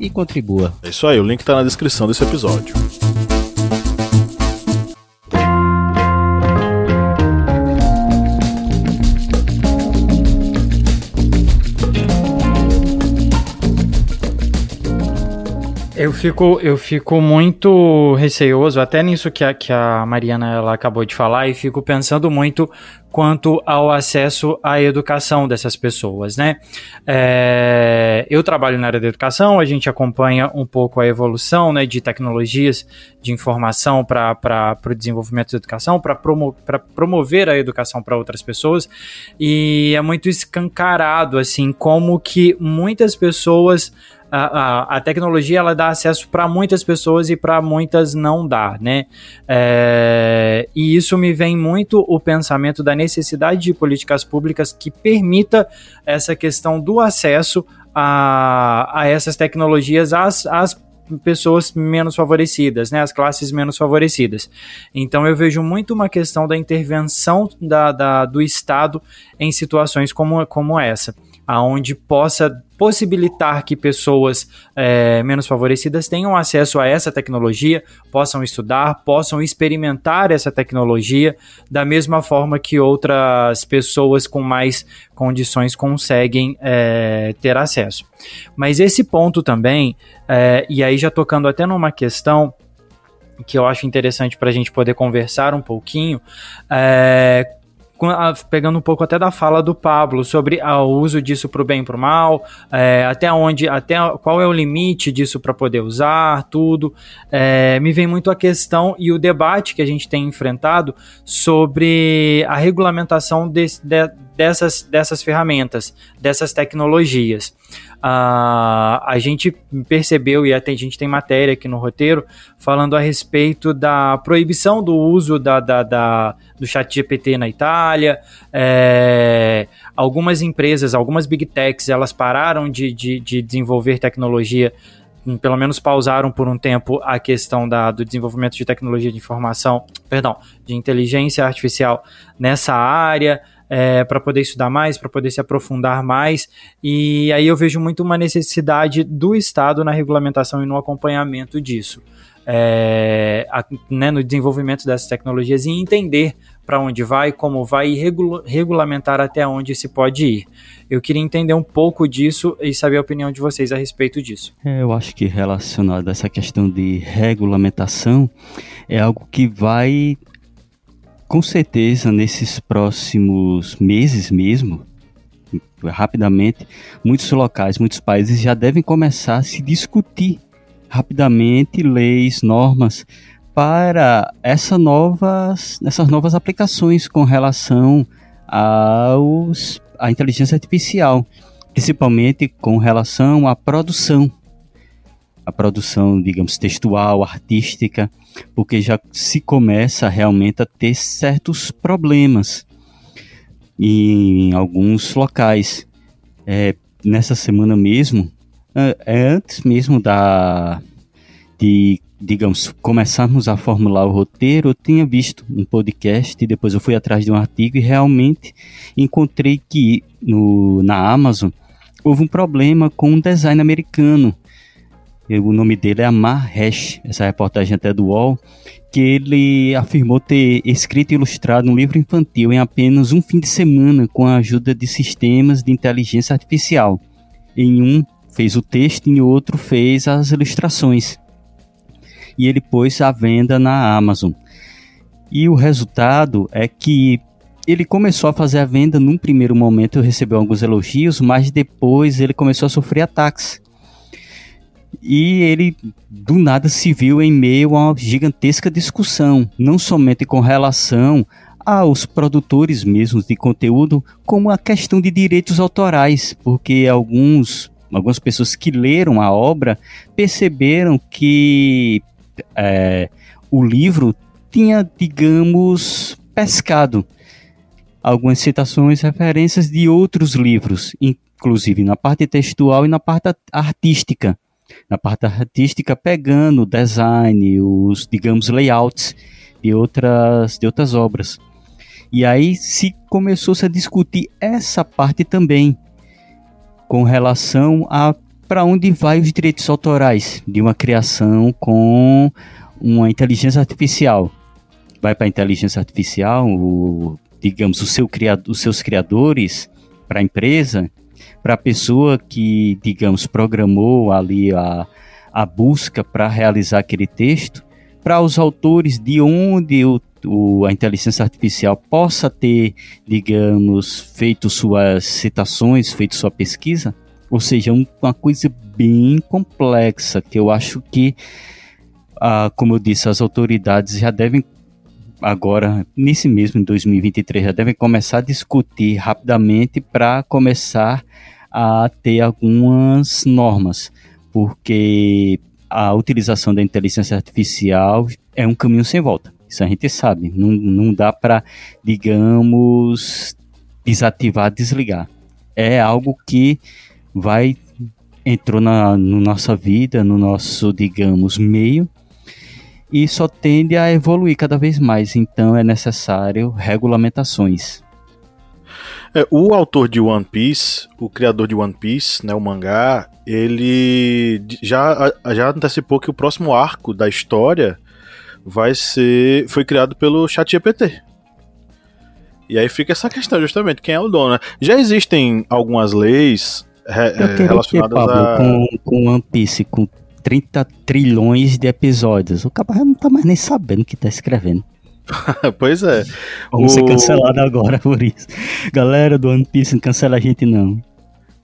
e contribua. É isso aí, o link está na descrição desse episódio. Eu fico, eu fico muito receoso, até nisso que a, que a Mariana ela acabou de falar, e fico pensando muito quanto ao acesso à educação dessas pessoas, né? É, eu trabalho na área da educação, a gente acompanha um pouco a evolução né, de tecnologias de informação para o desenvolvimento da educação, para promo, promover a educação para outras pessoas, e é muito escancarado, assim, como que muitas pessoas a, a, tecnologia ela dá acesso para muitas pessoas e para muitas não dá, né? É, e isso me vem muito o pensamento da necessidade de políticas públicas que permita essa questão do acesso a, a essas tecnologias às, às pessoas menos favorecidas, né, as classes menos favorecidas. Então eu vejo muito uma questão da intervenção da, da do Estado em situações como, como essa aonde possa possibilitar que pessoas é, menos favorecidas tenham acesso a essa tecnologia, possam estudar, possam experimentar essa tecnologia da mesma forma que outras pessoas com mais condições conseguem é, ter acesso. Mas esse ponto também, é, e aí já tocando até numa questão que eu acho interessante para a gente poder conversar um pouquinho, é, pegando um pouco até da fala do Pablo sobre o uso disso para o bem e para o mal, é, até onde, até qual é o limite disso para poder usar, tudo. É, me vem muito a questão e o debate que a gente tem enfrentado sobre a regulamentação de, de, dessas, dessas ferramentas, dessas tecnologias. Uh, a gente percebeu, e até a gente tem matéria aqui no roteiro, falando a respeito da proibição do uso da, da, da do chat GPT na Itália. É, algumas empresas, algumas big techs, elas pararam de, de, de desenvolver tecnologia pelo menos pausaram por um tempo a questão da, do desenvolvimento de tecnologia de informação, perdão, de inteligência artificial nessa área é, para poder estudar mais, para poder se aprofundar mais. E aí eu vejo muito uma necessidade do Estado na regulamentação e no acompanhamento disso. É, a, né, no desenvolvimento dessas tecnologias e entender para onde vai, como vai e regula regulamentar até onde se pode ir. Eu queria entender um pouco disso e saber a opinião de vocês a respeito disso. É, eu acho que relacionado a essa questão de regulamentação é algo que vai com certeza, nesses próximos meses mesmo, rapidamente, muitos locais, muitos países já devem começar a se discutir rapidamente leis, normas para essa novas, essas novas aplicações com relação aos, à inteligência artificial, principalmente com relação à produção a produção, digamos, textual, artística, porque já se começa realmente a ter certos problemas em alguns locais. É, nessa semana mesmo, é, é antes mesmo da de digamos, começarmos a formular o roteiro, eu tinha visto um podcast depois eu fui atrás de um artigo e realmente encontrei que no, na Amazon houve um problema com um design americano o nome dele é Amar Hesh, essa reportagem até do UOL, que ele afirmou ter escrito e ilustrado um livro infantil em apenas um fim de semana com a ajuda de sistemas de inteligência artificial. Em um fez o texto, em outro fez as ilustrações. E ele pôs à venda na Amazon. E o resultado é que ele começou a fazer a venda num primeiro momento, recebeu alguns elogios, mas depois ele começou a sofrer ataques e ele do nada se viu em meio a uma gigantesca discussão, não somente com relação aos produtores mesmos de conteúdo, como a questão de direitos autorais, porque alguns, algumas pessoas que leram a obra perceberam que é, o livro tinha, digamos, pescado algumas citações, referências de outros livros, inclusive na parte textual e na parte artística na parte artística, pegando o design, os, digamos, layouts de outras, de outras obras. E aí se começou -se a discutir essa parte também, com relação a para onde vai os direitos autorais de uma criação com uma inteligência artificial. Vai para a inteligência artificial, o, digamos, o seu criado, os seus criadores, para a empresa, para a pessoa que, digamos, programou ali a, a busca para realizar aquele texto, para os autores de onde o, o, a inteligência artificial possa ter, digamos, feito suas citações, feito sua pesquisa, ou seja, um, uma coisa bem complexa que eu acho que, ah, como eu disse, as autoridades já devem agora, nesse mesmo em 2023, já devem começar a discutir rapidamente para começar a ter algumas normas, porque a utilização da inteligência artificial é um caminho sem volta. Isso a gente sabe. Não, não dá para, digamos, desativar, desligar. É algo que vai entrou na no nossa vida, no nosso, digamos, meio e só tende a evoluir cada vez mais. Então é necessário regulamentações. É, o autor de One Piece, o criador de One Piece, né, o mangá, ele já, já antecipou que o próximo arco da história vai ser foi criado pelo ChatGPT. E aí fica essa questão justamente, quem é o dono? Né? Já existem algumas leis re, relacionadas que, Pablo, a com, com One Piece com 30 trilhões de episódios. O cara não tá mais nem sabendo o que tá escrevendo. pois é. Vamos o... ser cancelado agora por isso. Galera do One Piece, não cancela a gente não.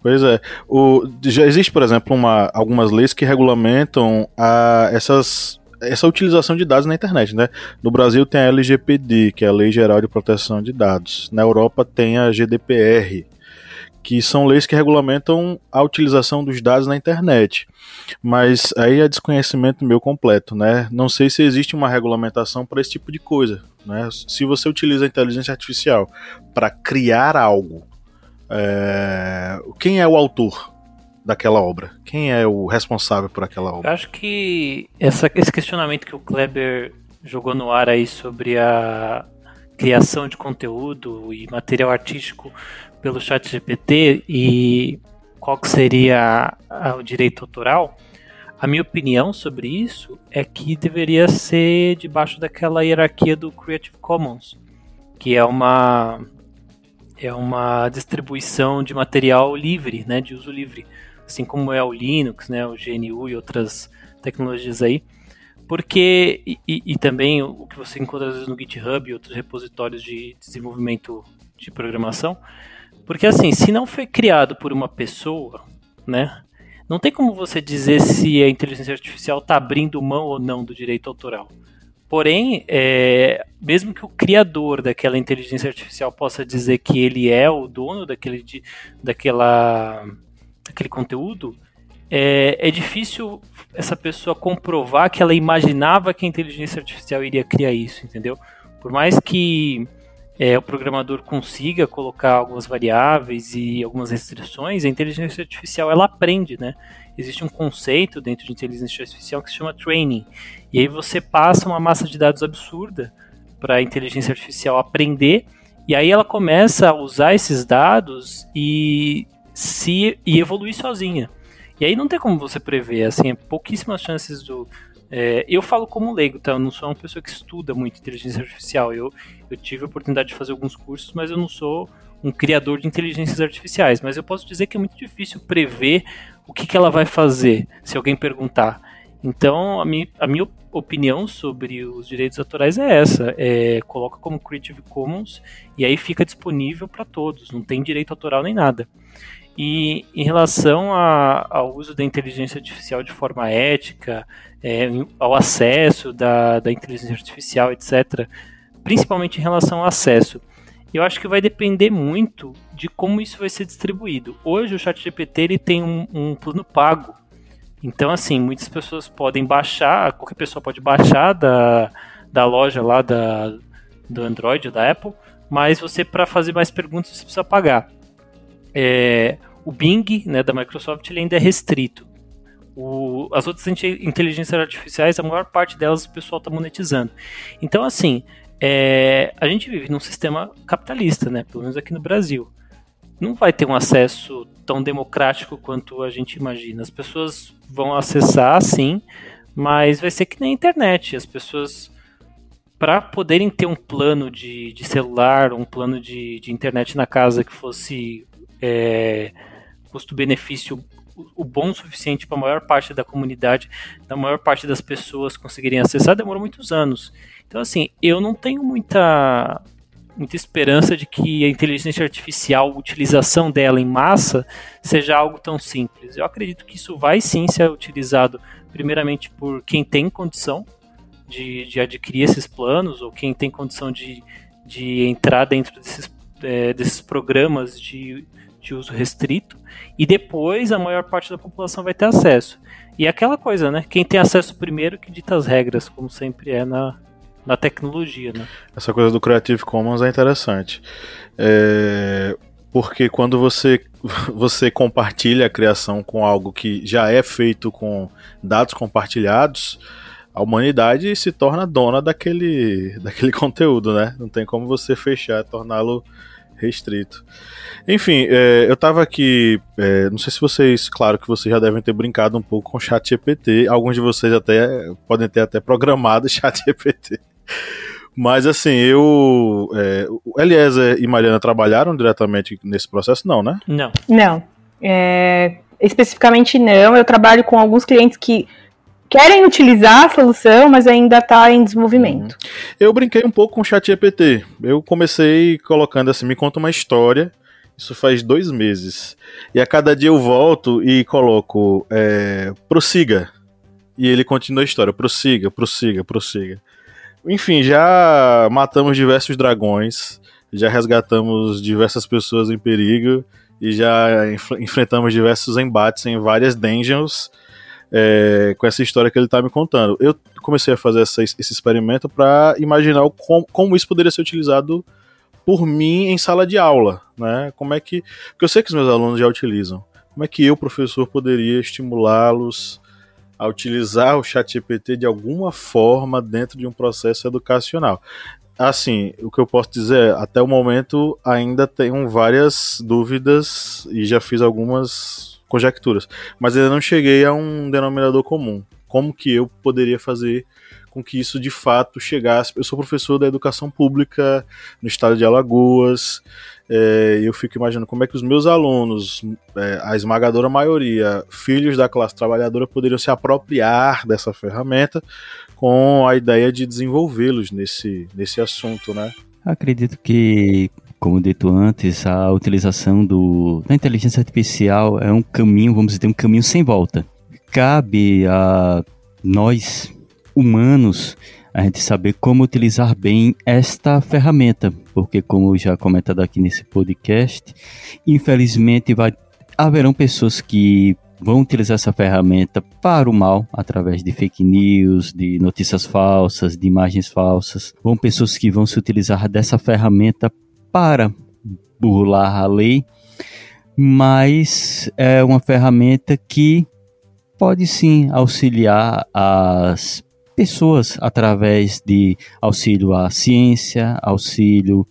Pois é. O, já existe, por exemplo, uma, algumas leis que regulamentam a, essas, essa utilização de dados na internet, né? No Brasil tem a LGPD, que é a Lei Geral de Proteção de Dados. Na Europa tem a GDPR, que são leis que regulamentam a utilização dos dados na internet. Mas aí é desconhecimento meu completo, né? Não sei se existe uma regulamentação para esse tipo de coisa, né? Se você utiliza a inteligência artificial para criar algo, é... quem é o autor daquela obra? Quem é o responsável por aquela obra? Eu acho que essa, esse questionamento que o Kleber jogou no ar aí sobre a criação de conteúdo e material artístico pelo chat GPT e qual que seria o direito autoral, a minha opinião sobre isso é que deveria ser debaixo daquela hierarquia do Creative Commons, que é uma é uma distribuição de material livre, né, de uso livre, assim como é o Linux, né, o GNU e outras tecnologias aí, porque e, e também o que você encontra às vezes no GitHub e outros repositórios de desenvolvimento de programação, porque assim, se não foi criado por uma pessoa, né? Não tem como você dizer se a inteligência artificial está abrindo mão ou não do direito autoral. Porém, é, mesmo que o criador daquela inteligência artificial possa dizer que ele é o dono daquele, daquela, daquele conteúdo, é, é difícil essa pessoa comprovar que ela imaginava que a inteligência artificial iria criar isso, entendeu? Por mais que é, o programador consiga colocar algumas variáveis e algumas restrições, a inteligência artificial ela aprende, né? Existe um conceito dentro de inteligência artificial que se chama training. E aí você passa uma massa de dados absurda para a inteligência artificial aprender, e aí ela começa a usar esses dados e se e evoluir sozinha. E aí não tem como você prever, assim, é pouquíssimas chances do, é, eu falo como leigo, tá? Eu não sou uma pessoa que estuda muito inteligência artificial. Eu, eu tive a oportunidade de fazer alguns cursos, mas eu não sou um criador de inteligências artificiais. Mas eu posso dizer que é muito difícil prever o que, que ela vai fazer se alguém perguntar. Então, a minha, a minha opinião sobre os direitos autorais é essa: é, coloca como Creative Commons e aí fica disponível para todos, não tem direito autoral nem nada. E em relação ao uso da inteligência artificial de forma ética, é, ao acesso da, da inteligência artificial, etc., principalmente em relação ao acesso, eu acho que vai depender muito de como isso vai ser distribuído. Hoje o ChatGPT ele tem um, um plano pago, então assim muitas pessoas podem baixar, qualquer pessoa pode baixar da, da loja lá da, do Android da Apple, mas você para fazer mais perguntas você precisa pagar. É, o Bing, né, da Microsoft, ele ainda é restrito. O, as outras inteligências artificiais, a maior parte delas o pessoal está monetizando. Então, assim, é, a gente vive num sistema capitalista, né, pelo menos aqui no Brasil. Não vai ter um acesso tão democrático quanto a gente imagina. As pessoas vão acessar, sim, mas vai ser que nem a internet. As pessoas, para poderem ter um plano de, de celular, um plano de, de internet na casa que fosse é, custo-benefício o bom o suficiente para a maior parte da comunidade, da maior parte das pessoas conseguirem acessar, demorou muitos anos. Então, assim, eu não tenho muita muita esperança de que a inteligência artificial, a utilização dela em massa, seja algo tão simples. Eu acredito que isso vai sim ser utilizado, primeiramente, por quem tem condição de, de adquirir esses planos, ou quem tem condição de, de entrar dentro desses, é, desses programas de, de uso restrito, e depois a maior parte da população vai ter acesso. E é aquela coisa, né? Quem tem acesso primeiro que dita as regras, como sempre é na, na tecnologia, né? Essa coisa do Creative Commons é interessante. É, porque quando você, você compartilha a criação com algo que já é feito com dados compartilhados, a humanidade se torna dona daquele, daquele conteúdo, né? Não tem como você fechar, torná-lo restrito. Enfim, é, eu tava aqui. É, não sei se vocês, claro que vocês já devem ter brincado um pouco com o Chat GPT. Alguns de vocês até podem ter até programado o Chat GPT. Mas assim, eu. É, o Eliezer e Mariana trabalharam diretamente nesse processo, não, né? Não. Não. É, especificamente não. Eu trabalho com alguns clientes que querem utilizar a solução, mas ainda está em desenvolvimento. Eu brinquei um pouco com o ChatGPT. Eu comecei colocando assim, me conta uma história. Isso faz dois meses. E a cada dia eu volto e coloco é, prossiga. E ele continua a história. Prossiga, prossiga, prossiga. Enfim, já matamos diversos dragões, já resgatamos diversas pessoas em perigo e já enf enfrentamos diversos embates em várias dungeons é, com essa história que ele está me contando. Eu comecei a fazer essa, esse experimento para imaginar como, como isso poderia ser utilizado por mim em sala de aula, né? Como é que, porque eu sei que os meus alunos já utilizam. Como é que eu, professor, poderia estimulá-los a utilizar o ChatGPT de alguma forma dentro de um processo educacional. Assim, o que eu posso dizer, até o momento ainda tenho várias dúvidas e já fiz algumas conjecturas, mas ainda não cheguei a um denominador comum. Como que eu poderia fazer com que isso de fato chegasse? Eu sou professor da educação pública no estado de Alagoas, é, eu fico imaginando como é que os meus alunos, é, a esmagadora maioria, filhos da classe trabalhadora, poderiam se apropriar dessa ferramenta com a ideia de desenvolvê-los nesse, nesse assunto, né? Acredito que, como dito antes, a utilização do, da inteligência artificial é um caminho, vamos dizer, um caminho sem volta. Cabe a nós, humanos, a gente saber como utilizar bem esta ferramenta, porque como já comentado aqui nesse podcast, infelizmente vai haverão pessoas que vão utilizar essa ferramenta para o mal, através de fake news, de notícias falsas, de imagens falsas. Vão pessoas que vão se utilizar dessa ferramenta para burlar a lei, mas é uma ferramenta que pode sim auxiliar as pessoas através de auxílio à ciência, auxílio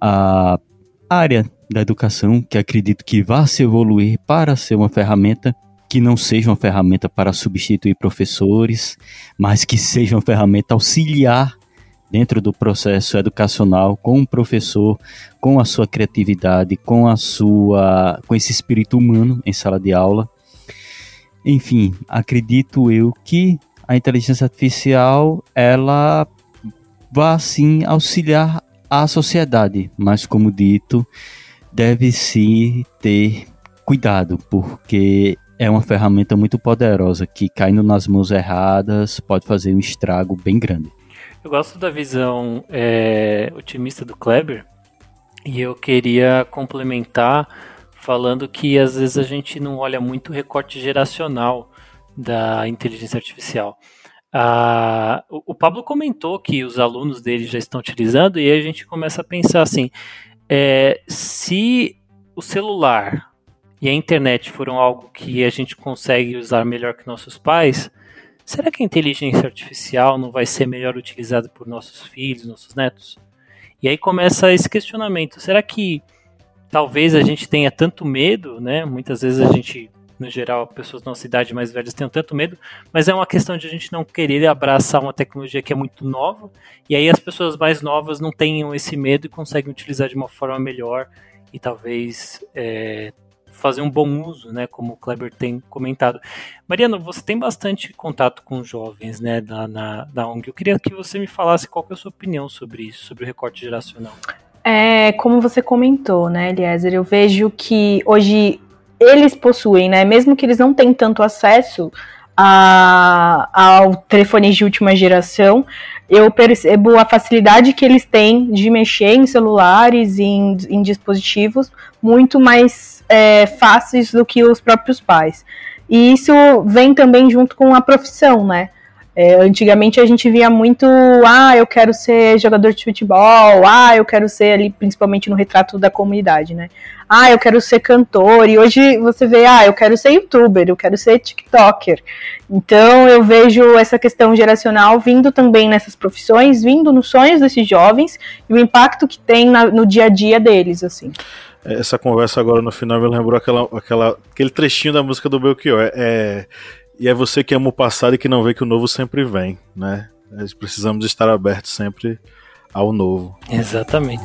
à área da educação, que acredito que vá se evoluir para ser uma ferramenta que não seja uma ferramenta para substituir professores, mas que seja uma ferramenta auxiliar dentro do processo educacional com o professor, com a sua criatividade, com a sua com esse espírito humano em sala de aula. Enfim, acredito eu que a inteligência artificial ela vai sim auxiliar a sociedade, mas como dito, deve-se ter cuidado, porque é uma ferramenta muito poderosa que caindo nas mãos erradas pode fazer um estrago bem grande. Eu gosto da visão é, otimista do Kleber e eu queria complementar falando que às vezes a gente não olha muito o recorte geracional da inteligência artificial. Ah, o, Pablo comentou que os alunos dele já estão utilizando, e aí a gente começa a pensar assim: é, se o celular e a internet foram algo que a gente consegue usar melhor que nossos pais, será que a inteligência artificial não vai ser melhor utilizada por nossos filhos, nossos netos? E aí começa esse questionamento: será que talvez a gente tenha tanto medo, né? Muitas vezes a gente no geral, pessoas da nossa idade mais velhas têm tanto medo, mas é uma questão de a gente não querer abraçar uma tecnologia que é muito nova, e aí as pessoas mais novas não tenham esse medo e conseguem utilizar de uma forma melhor e talvez é, fazer um bom uso, né, como o Kleber tem comentado. Mariana, você tem bastante contato com jovens, né, da, na, da ONG. Eu queria que você me falasse qual é a sua opinião sobre isso, sobre o recorte geracional. É, como você comentou, né, Eliezer, eu vejo que hoje eles possuem, né, mesmo que eles não tenham tanto acesso a, ao telefone de última geração, eu percebo a facilidade que eles têm de mexer em celulares em, em dispositivos muito mais é, fáceis do que os próprios pais. E isso vem também junto com a profissão, né? É, antigamente a gente via muito, ah, eu quero ser jogador de futebol, ah, eu quero ser ali, principalmente no retrato da comunidade, né? Ah, eu quero ser cantor, e hoje você vê, ah, eu quero ser youtuber, eu quero ser TikToker. Então eu vejo essa questão geracional vindo também nessas profissões, vindo nos sonhos desses jovens e o impacto que tem na, no dia a dia deles, assim. Essa conversa agora no final me lembrou aquela, aquela, aquele trechinho da música do Belchior. É, é e é você que ama o passado e que não vê que o novo sempre vem, né? Nós precisamos estar abertos sempre ao novo. Exatamente.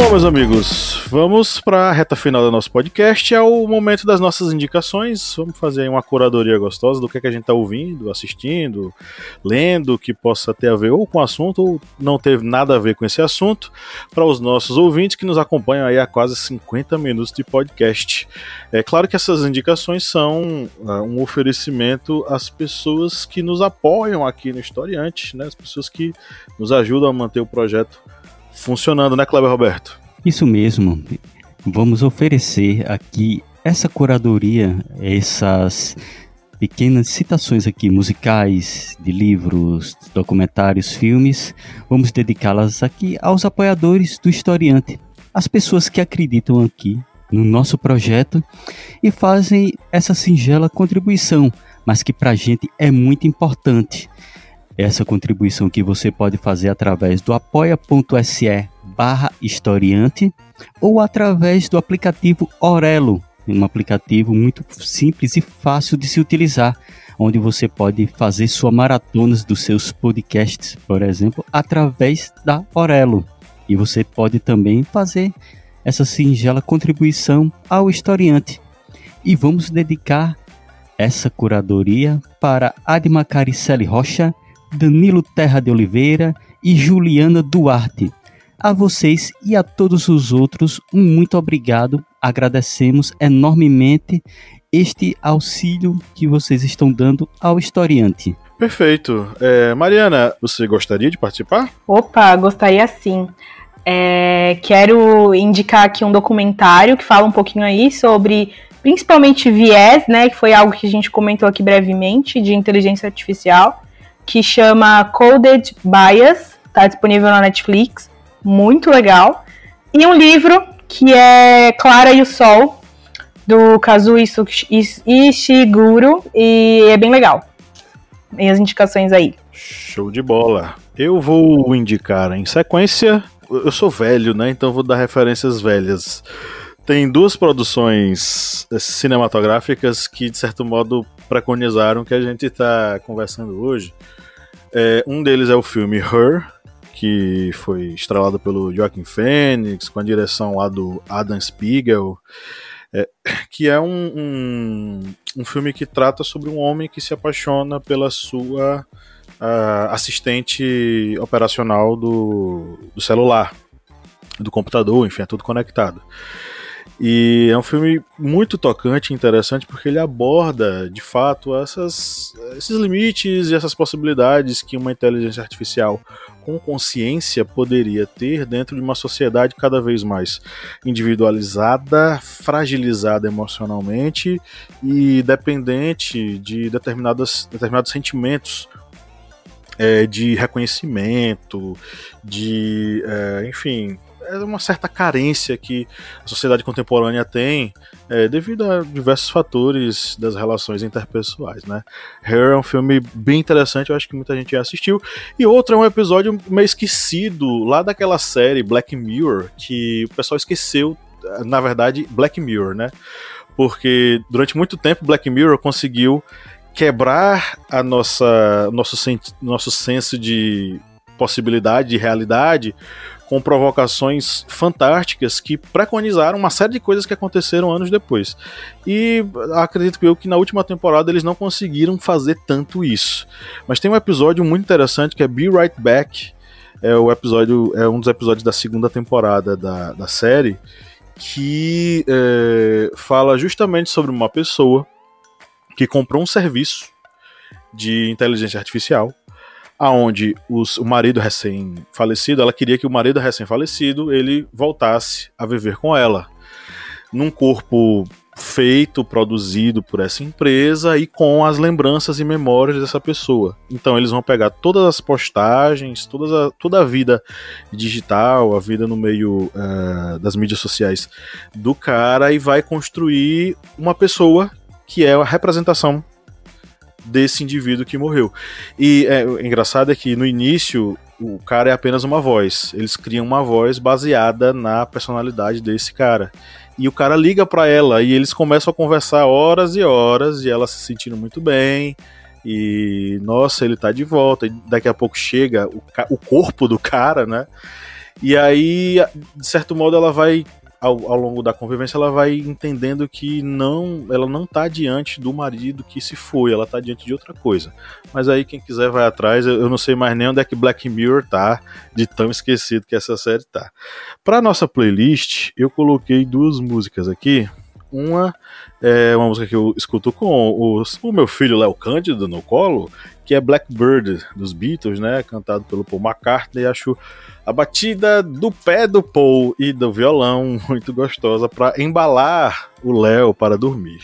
Bom, meus amigos, vamos para a reta final do nosso podcast. É o momento das nossas indicações. Vamos fazer uma curadoria gostosa do que, é que a gente está ouvindo, assistindo, lendo, que possa ter a ver ou com o assunto ou não ter nada a ver com esse assunto, para os nossos ouvintes que nos acompanham aí há quase 50 minutos de podcast. É claro que essas indicações são uh, um oferecimento às pessoas que nos apoiam aqui no Historiante, né? as pessoas que nos ajudam a manter o projeto funcionando, né, Kleber Roberto? Isso mesmo. Vamos oferecer aqui essa curadoria, essas pequenas citações aqui musicais de livros, documentários, filmes. Vamos dedicá-las aqui aos apoiadores do Historiante, as pessoas que acreditam aqui no nosso projeto e fazem essa singela contribuição, mas que para a gente é muito importante essa contribuição que você pode fazer através do apoia.se barra historiante ou através do aplicativo Orelo, um aplicativo muito simples e fácil de se utilizar, onde você pode fazer suas maratonas dos seus podcasts, por exemplo, através da Orelo. E você pode também fazer essa singela contribuição ao historiante. E vamos dedicar essa curadoria para Adma Caricele Rocha, Danilo Terra de Oliveira e Juliana Duarte. A vocês e a todos os outros, um muito obrigado. Agradecemos enormemente este auxílio que vocês estão dando ao historiante. Perfeito. É, Mariana, você gostaria de participar? Opa, gostaria sim. É, quero indicar aqui um documentário que fala um pouquinho aí sobre principalmente viés, né, que foi algo que a gente comentou aqui brevemente, de inteligência artificial que chama Coded Bias, está disponível na Netflix, muito legal. E um livro que é Clara e o Sol, do Kazuo Ishiguro, e é bem legal. E as indicações aí. Show de bola. Eu vou indicar em sequência. Eu sou velho, né? Então vou dar referências velhas. Tem duas produções cinematográficas que, de certo modo, preconizaram que a gente está conversando hoje. É, um deles é o filme Her, que foi estrelado pelo Joaquin Phoenix, com a direção lá do Adam Spiegel, é, que é um, um, um, filme que trata sobre um homem que se apaixona pela sua uh, assistente operacional do, do celular. do computador, enfim, é tudo conectado. E é um filme muito tocante e interessante porque ele aborda, de fato, essas, esses limites e essas possibilidades que uma inteligência artificial com consciência poderia ter dentro de uma sociedade cada vez mais individualizada, fragilizada emocionalmente e dependente de determinados sentimentos é, de reconhecimento, de, é, enfim, é uma certa carência que a sociedade contemporânea tem é, devido a diversos fatores das relações interpessoais, né? Hair é um filme bem interessante, eu acho que muita gente já assistiu. E outro é um episódio meio esquecido lá daquela série Black Mirror, que o pessoal esqueceu, na verdade, Black Mirror, né? Porque durante muito tempo Black Mirror conseguiu quebrar a nossa nosso, nosso senso de possibilidade, de realidade, com provocações fantásticas que preconizaram uma série de coisas que aconteceram anos depois. E acredito eu que na última temporada eles não conseguiram fazer tanto isso. Mas tem um episódio muito interessante que é Be Right Back. É o episódio, é um dos episódios da segunda temporada da, da série que é, fala justamente sobre uma pessoa que comprou um serviço de inteligência artificial aonde os, o marido recém-falecido, ela queria que o marido recém-falecido ele voltasse a viver com ela num corpo feito, produzido por essa empresa e com as lembranças e memórias dessa pessoa. Então eles vão pegar todas as postagens, todas a, toda a vida digital, a vida no meio uh, das mídias sociais do cara e vai construir uma pessoa que é a representação desse indivíduo que morreu. E é, o engraçado é que no início o cara é apenas uma voz. Eles criam uma voz baseada na personalidade desse cara. E o cara liga para ela e eles começam a conversar horas e horas e ela se sentindo muito bem. E nossa, ele tá de volta. E daqui a pouco chega o, o corpo do cara, né? E aí, de certo modo, ela vai ao, ao, longo da convivência ela vai entendendo que não, ela não tá diante do marido que se foi, ela tá diante de outra coisa. Mas aí quem quiser vai atrás, eu, eu não sei mais nem onde é que Black Mirror tá, de tão esquecido que essa série tá. Para nossa playlist, eu coloquei duas músicas aqui. Uma é uma música que eu escuto com o, o meu filho Léo Cândido no colo, que é Blackbird dos Beatles, né, cantado pelo Paul McCartney. Acho a batida do pé do Paul e do violão muito gostosa para embalar o Léo para dormir.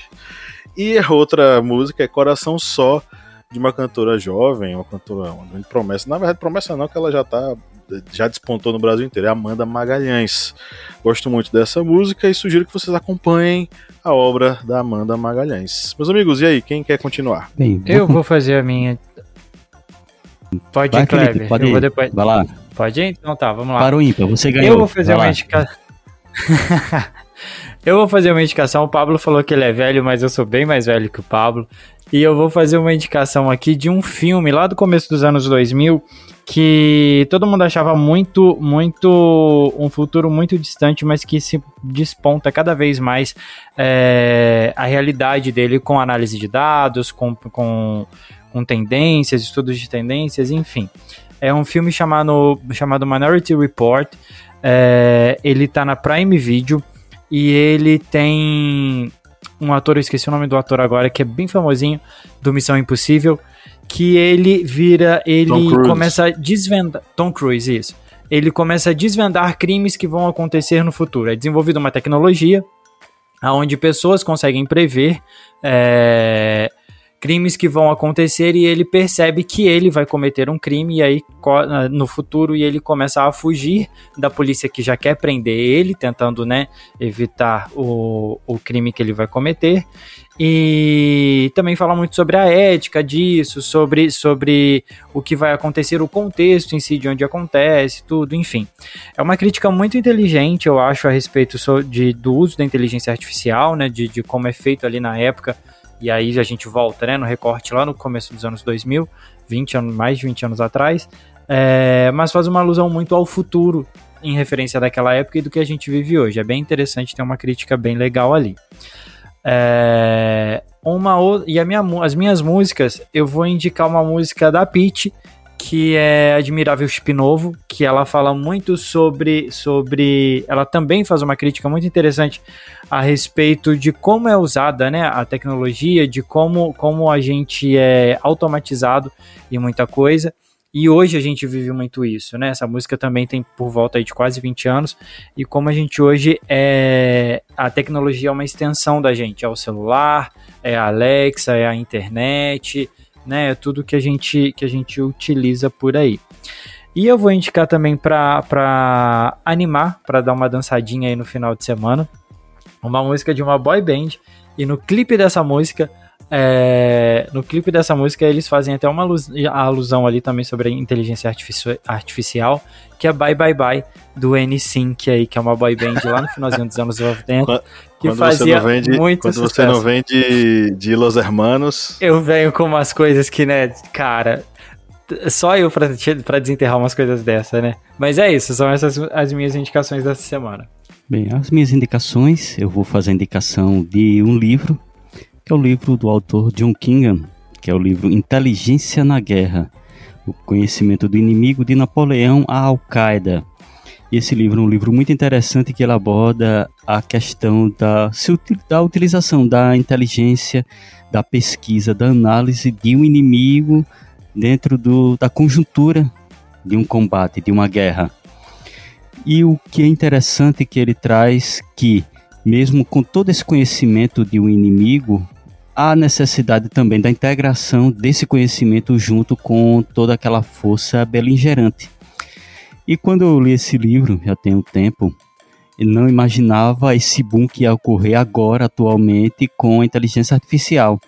E a outra música é Coração Só, de uma cantora jovem, uma cantora, uma grande promessa. Na verdade, promessa não, que ela já tá já despontou no Brasil inteiro, é Amanda Magalhães. Gosto muito dessa música e sugiro que vocês acompanhem a obra da Amanda Magalhães. Meus amigos, e aí, quem quer continuar? Bem, eu vou fazer a minha. Pode ir, Kleber. Pode ir. Depois... Vai lá. Pode ir? Então tá, vamos lá. Para o ímpar, você ganhou. Eu vou fazer Vai uma indicação. eu vou fazer uma indicação. O Pablo falou que ele é velho, mas eu sou bem mais velho que o Pablo. E eu vou fazer uma indicação aqui de um filme lá do começo dos anos 2000 que todo mundo achava muito, muito um futuro muito distante, mas que se desponta cada vez mais é, a realidade dele com análise de dados, com, com, com tendências, estudos de tendências, enfim. É um filme chamado, chamado Minority Report. É, ele tá na Prime Video e ele tem um ator, eu esqueci o nome do ator agora, que é bem famosinho, do Missão Impossível, que ele vira, ele começa a desvendar. Tom Cruise, isso. Ele começa a desvendar crimes que vão acontecer no futuro. É desenvolvida uma tecnologia onde pessoas conseguem prever é, crimes que vão acontecer e ele percebe que ele vai cometer um crime e aí no futuro e ele começa a fugir da polícia que já quer prender ele, tentando, né, evitar o, o crime que ele vai cometer. E também fala muito sobre a ética disso, sobre, sobre o que vai acontecer, o contexto em si de onde acontece, tudo, enfim. É uma crítica muito inteligente, eu acho, a respeito de, do uso da inteligência artificial, né, de, de como é feito ali na época e aí a gente volta, né, no recorte lá no começo dos anos 2000, 20 anos, mais de 20 anos atrás, é, mas faz uma alusão muito ao futuro em referência daquela época e do que a gente vive hoje. É bem interessante, tem uma crítica bem legal ali. É, uma e a minha, as minhas músicas, eu vou indicar uma música da Peach, que é Admirável Spinovo, que ela fala muito sobre, sobre. Ela também faz uma crítica muito interessante a respeito de como é usada né, a tecnologia, de como, como a gente é automatizado em muita coisa. E hoje a gente vive muito isso, né? Essa música também tem por volta de quase 20 anos. E como a gente hoje é. A tecnologia é uma extensão da gente. É o celular, é a Alexa, é a internet, né? É tudo que a gente, que a gente utiliza por aí. E eu vou indicar também para animar, para dar uma dançadinha aí no final de semana, uma música de uma boy band. E no clipe dessa música, é, no clipe dessa música eles fazem até uma alusão ali também sobre a inteligência artificial, que é Bye Bye Bye do N-Sync aí, que é uma boy band lá no finalzinho dos anos 90. Que quando fazia você não vem muito Quando sucesso. você não vem de, de Los Hermanos. Eu venho com umas coisas que, né, cara, só eu pra, pra desenterrar umas coisas dessa, né? Mas é isso, são essas as minhas indicações dessa semana. Bem, as minhas indicações, eu vou fazer a indicação de um livro, que é o livro do autor John Kingham, que é o livro Inteligência na Guerra, o conhecimento do inimigo de Napoleão à Al-Qaeda. E esse livro é um livro muito interessante que ele aborda a questão da, da utilização da inteligência, da pesquisa, da análise de um inimigo dentro do, da conjuntura de um combate, de uma guerra. E o que é interessante que ele traz que, mesmo com todo esse conhecimento de um inimigo, há necessidade também da integração desse conhecimento junto com toda aquela força beligerante. E quando eu li esse livro, já tem um tempo, eu não imaginava esse boom que ia ocorrer agora, atualmente, com a inteligência artificial.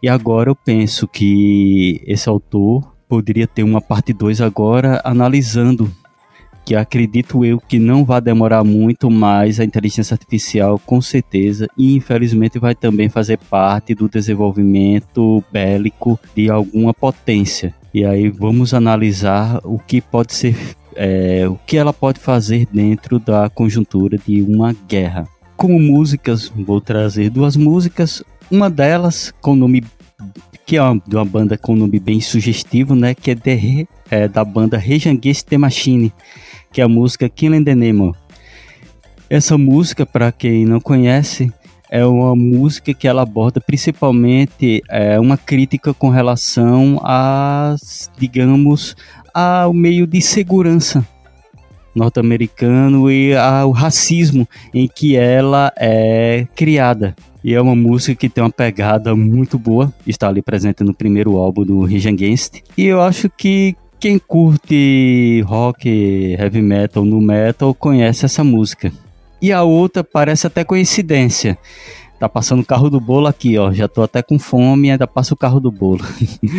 E agora eu penso que esse autor poderia ter uma parte 2 agora analisando que acredito eu que não vai demorar muito, mas a inteligência artificial com certeza e infelizmente vai também fazer parte do desenvolvimento bélico de alguma potência. E aí vamos analisar o que pode ser, é, o que ela pode fazer dentro da conjuntura de uma guerra. Como músicas, vou trazer duas músicas. Uma delas com nome que é uma, de uma banda com nome bem sugestivo, né? Que é, de, é da banda Rejangues The Machine que é a música Killing the Nemo. Essa música, para quem não conhece, é uma música que ela aborda principalmente é, uma crítica com relação a, digamos, ao meio de segurança norte-americano e ao racismo em que ela é criada. E é uma música que tem uma pegada muito boa, está ali presente no primeiro álbum do Rage Against. E eu acho que quem curte rock, heavy metal, no metal, conhece essa música. E a outra parece até coincidência. Tá passando o carro do bolo aqui, ó. Já tô até com fome, ainda passa o carro do bolo.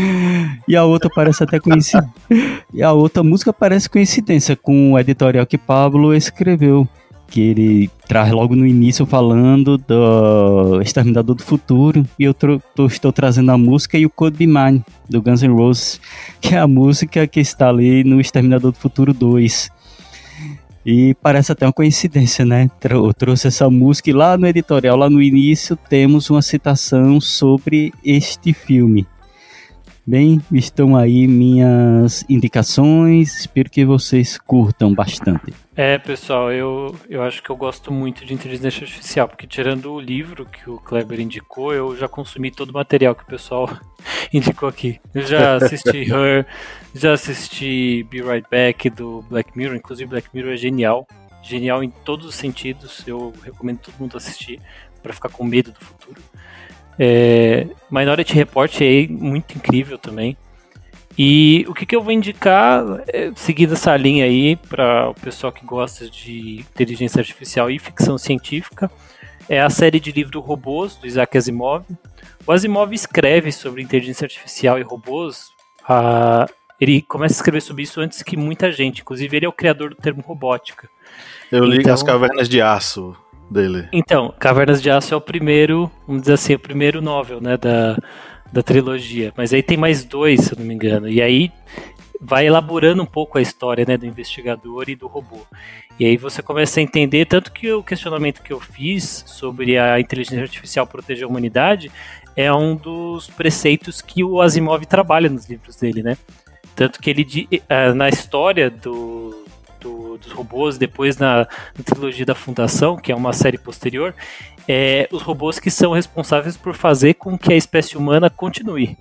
e a outra parece até coincidência. e a outra música parece coincidência com o editorial que Pablo escreveu que ele traz logo no início falando do Exterminador do Futuro e eu estou trazendo a música e o Code Be Mine do Guns N' Roses, que é a música que está ali no Exterminador do Futuro 2. E parece até uma coincidência, né? Eu trouxe essa música e lá no editorial, lá no início, temos uma citação sobre este filme. Bem, estão aí minhas indicações, espero que vocês curtam bastante. É, pessoal, eu, eu acho que eu gosto muito de inteligência artificial, porque tirando o livro que o Kleber indicou, eu já consumi todo o material que o pessoal indicou aqui. Eu já assisti Her, já assisti Be Right Back do Black Mirror, inclusive Black Mirror é genial, genial em todos os sentidos, eu recomendo todo mundo assistir para ficar com medo do futuro. É, Minority Report é muito incrível também. E o que, que eu vou indicar, é, seguindo essa linha aí, para o pessoal que gosta de inteligência artificial e ficção científica, é a série de livro Robôs, do Isaac Asimov. O Asimov escreve sobre inteligência artificial e robôs. Uh, ele começa a escrever sobre isso antes que muita gente. Inclusive, ele é o criador do termo robótica. Eu li então, as cavernas de aço dele. Então, Cavernas de Aço é o primeiro, vamos dizer assim, o primeiro novel, né, da, da trilogia. Mas aí tem mais dois, se eu não me engano. E aí vai elaborando um pouco a história, né, do investigador e do robô. E aí você começa a entender, tanto que o questionamento que eu fiz sobre a inteligência artificial proteger a humanidade é um dos preceitos que o Asimov trabalha nos livros dele, né? Tanto que ele, uh, na história do, do, dos robôs, depois na, na, trilogia da Fundação, que é uma série posterior, é os robôs que são responsáveis por fazer com que a espécie humana continue.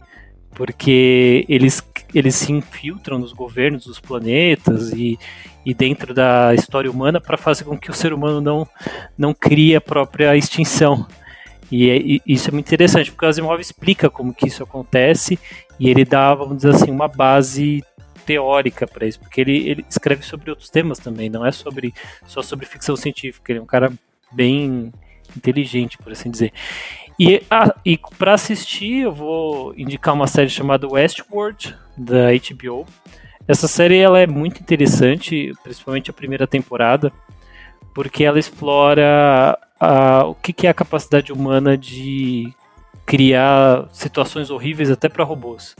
Porque eles, eles se infiltram nos governos dos planetas e, e dentro da história humana para fazer com que o ser humano não, não crie a própria extinção. E, é, e, isso é muito interessante, porque o Asimov explica como que isso acontece e ele dá, vamos dizer assim, uma base teórica para isso, porque ele, ele escreve sobre outros temas também, não é sobre só sobre ficção científica, ele é um cara bem inteligente, por assim dizer. E, ah, e para assistir, eu vou indicar uma série chamada Westworld, da HBO. Essa série ela é muito interessante, principalmente a primeira temporada, porque ela explora a, o que, que é a capacidade humana de criar situações horríveis até para robôs.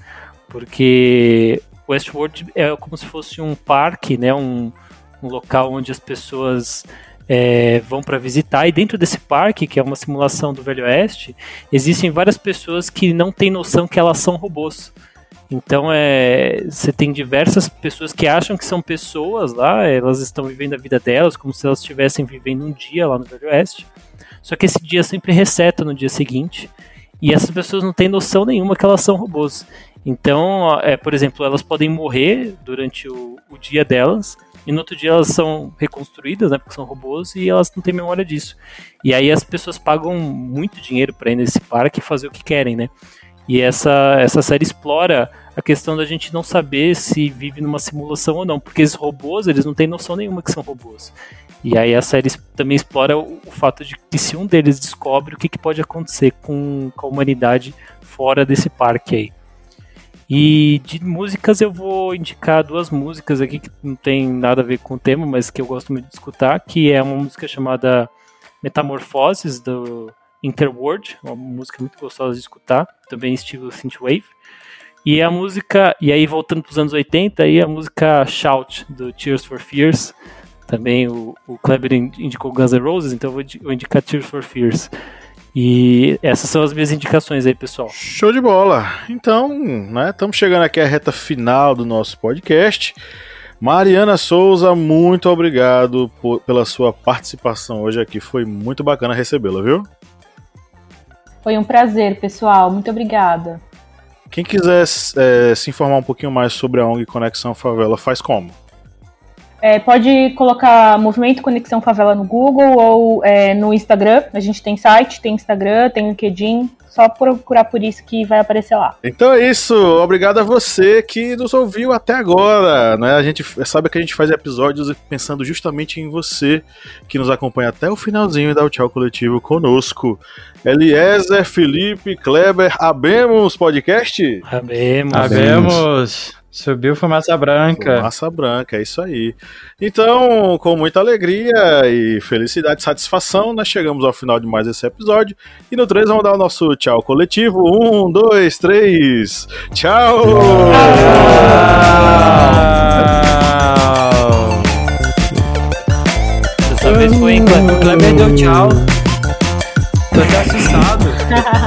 Porque Westworld é como se fosse um parque, né, um, um local onde as pessoas é, vão para visitar. E dentro desse parque, que é uma simulação do Velho Oeste, existem várias pessoas que não têm noção que elas são robôs. Então é, você tem diversas pessoas que acham que são pessoas lá, elas estão vivendo a vida delas como se elas estivessem vivendo um dia lá no Velho Oeste. Só que esse dia sempre reseta no dia seguinte. E essas pessoas não têm noção nenhuma que elas são robôs. Então, é, por exemplo, elas podem morrer durante o, o dia delas, e no outro dia elas são reconstruídas, né, porque são robôs, e elas não têm memória disso. E aí as pessoas pagam muito dinheiro para ir nesse parque e fazer o que querem, né? E essa, essa série explora a questão da gente não saber se vive numa simulação ou não, porque esses robôs, eles não têm noção nenhuma que são robôs. E aí a série também explora o, o fato de que se um deles descobre o que, que pode acontecer com, com a humanidade fora desse parque aí. E de músicas eu vou indicar duas músicas aqui que não tem nada a ver com o tema, mas que eu gosto muito de escutar, que é uma música chamada Metamorfoses do Interworld, uma música muito gostosa de escutar, também estilo synthwave. E a música, e aí voltando para os anos 80, aí a música Shout do Tears for Fears. Também o, o Kleber indicou Guns N' Roses, então eu vou indicar Tears for Fears. E essas são as minhas indicações aí, pessoal. Show de bola. Então, né, estamos chegando aqui à reta final do nosso podcast. Mariana Souza, muito obrigado por, pela sua participação hoje aqui. Foi muito bacana recebê-la, viu? Foi um prazer, pessoal. Muito obrigada. Quem quiser é, se informar um pouquinho mais sobre a ONG Conexão Favela, faz como? É, pode colocar Movimento Conexão Favela no Google ou é, no Instagram. A gente tem site, tem Instagram, tem LinkedIn. Só procurar por isso que vai aparecer lá. Então é isso. Obrigado a você que nos ouviu até agora. Né? A gente sabe que a gente faz episódios pensando justamente em você que nos acompanha até o finalzinho e dá o tchau coletivo conosco. Eliezer, Felipe, Kleber, abemos podcast? Abemos. Abemos. Subiu fumaça branca. Fumaça branca, é isso aí. Então, com muita alegria e felicidade e satisfação, nós chegamos ao final de mais esse episódio. E no 3 vamos dar o nosso tchau coletivo. Um, dois, três. Tchau! tchau. Dessa vez foi em O Kleber deu tchau. Tô até assustado.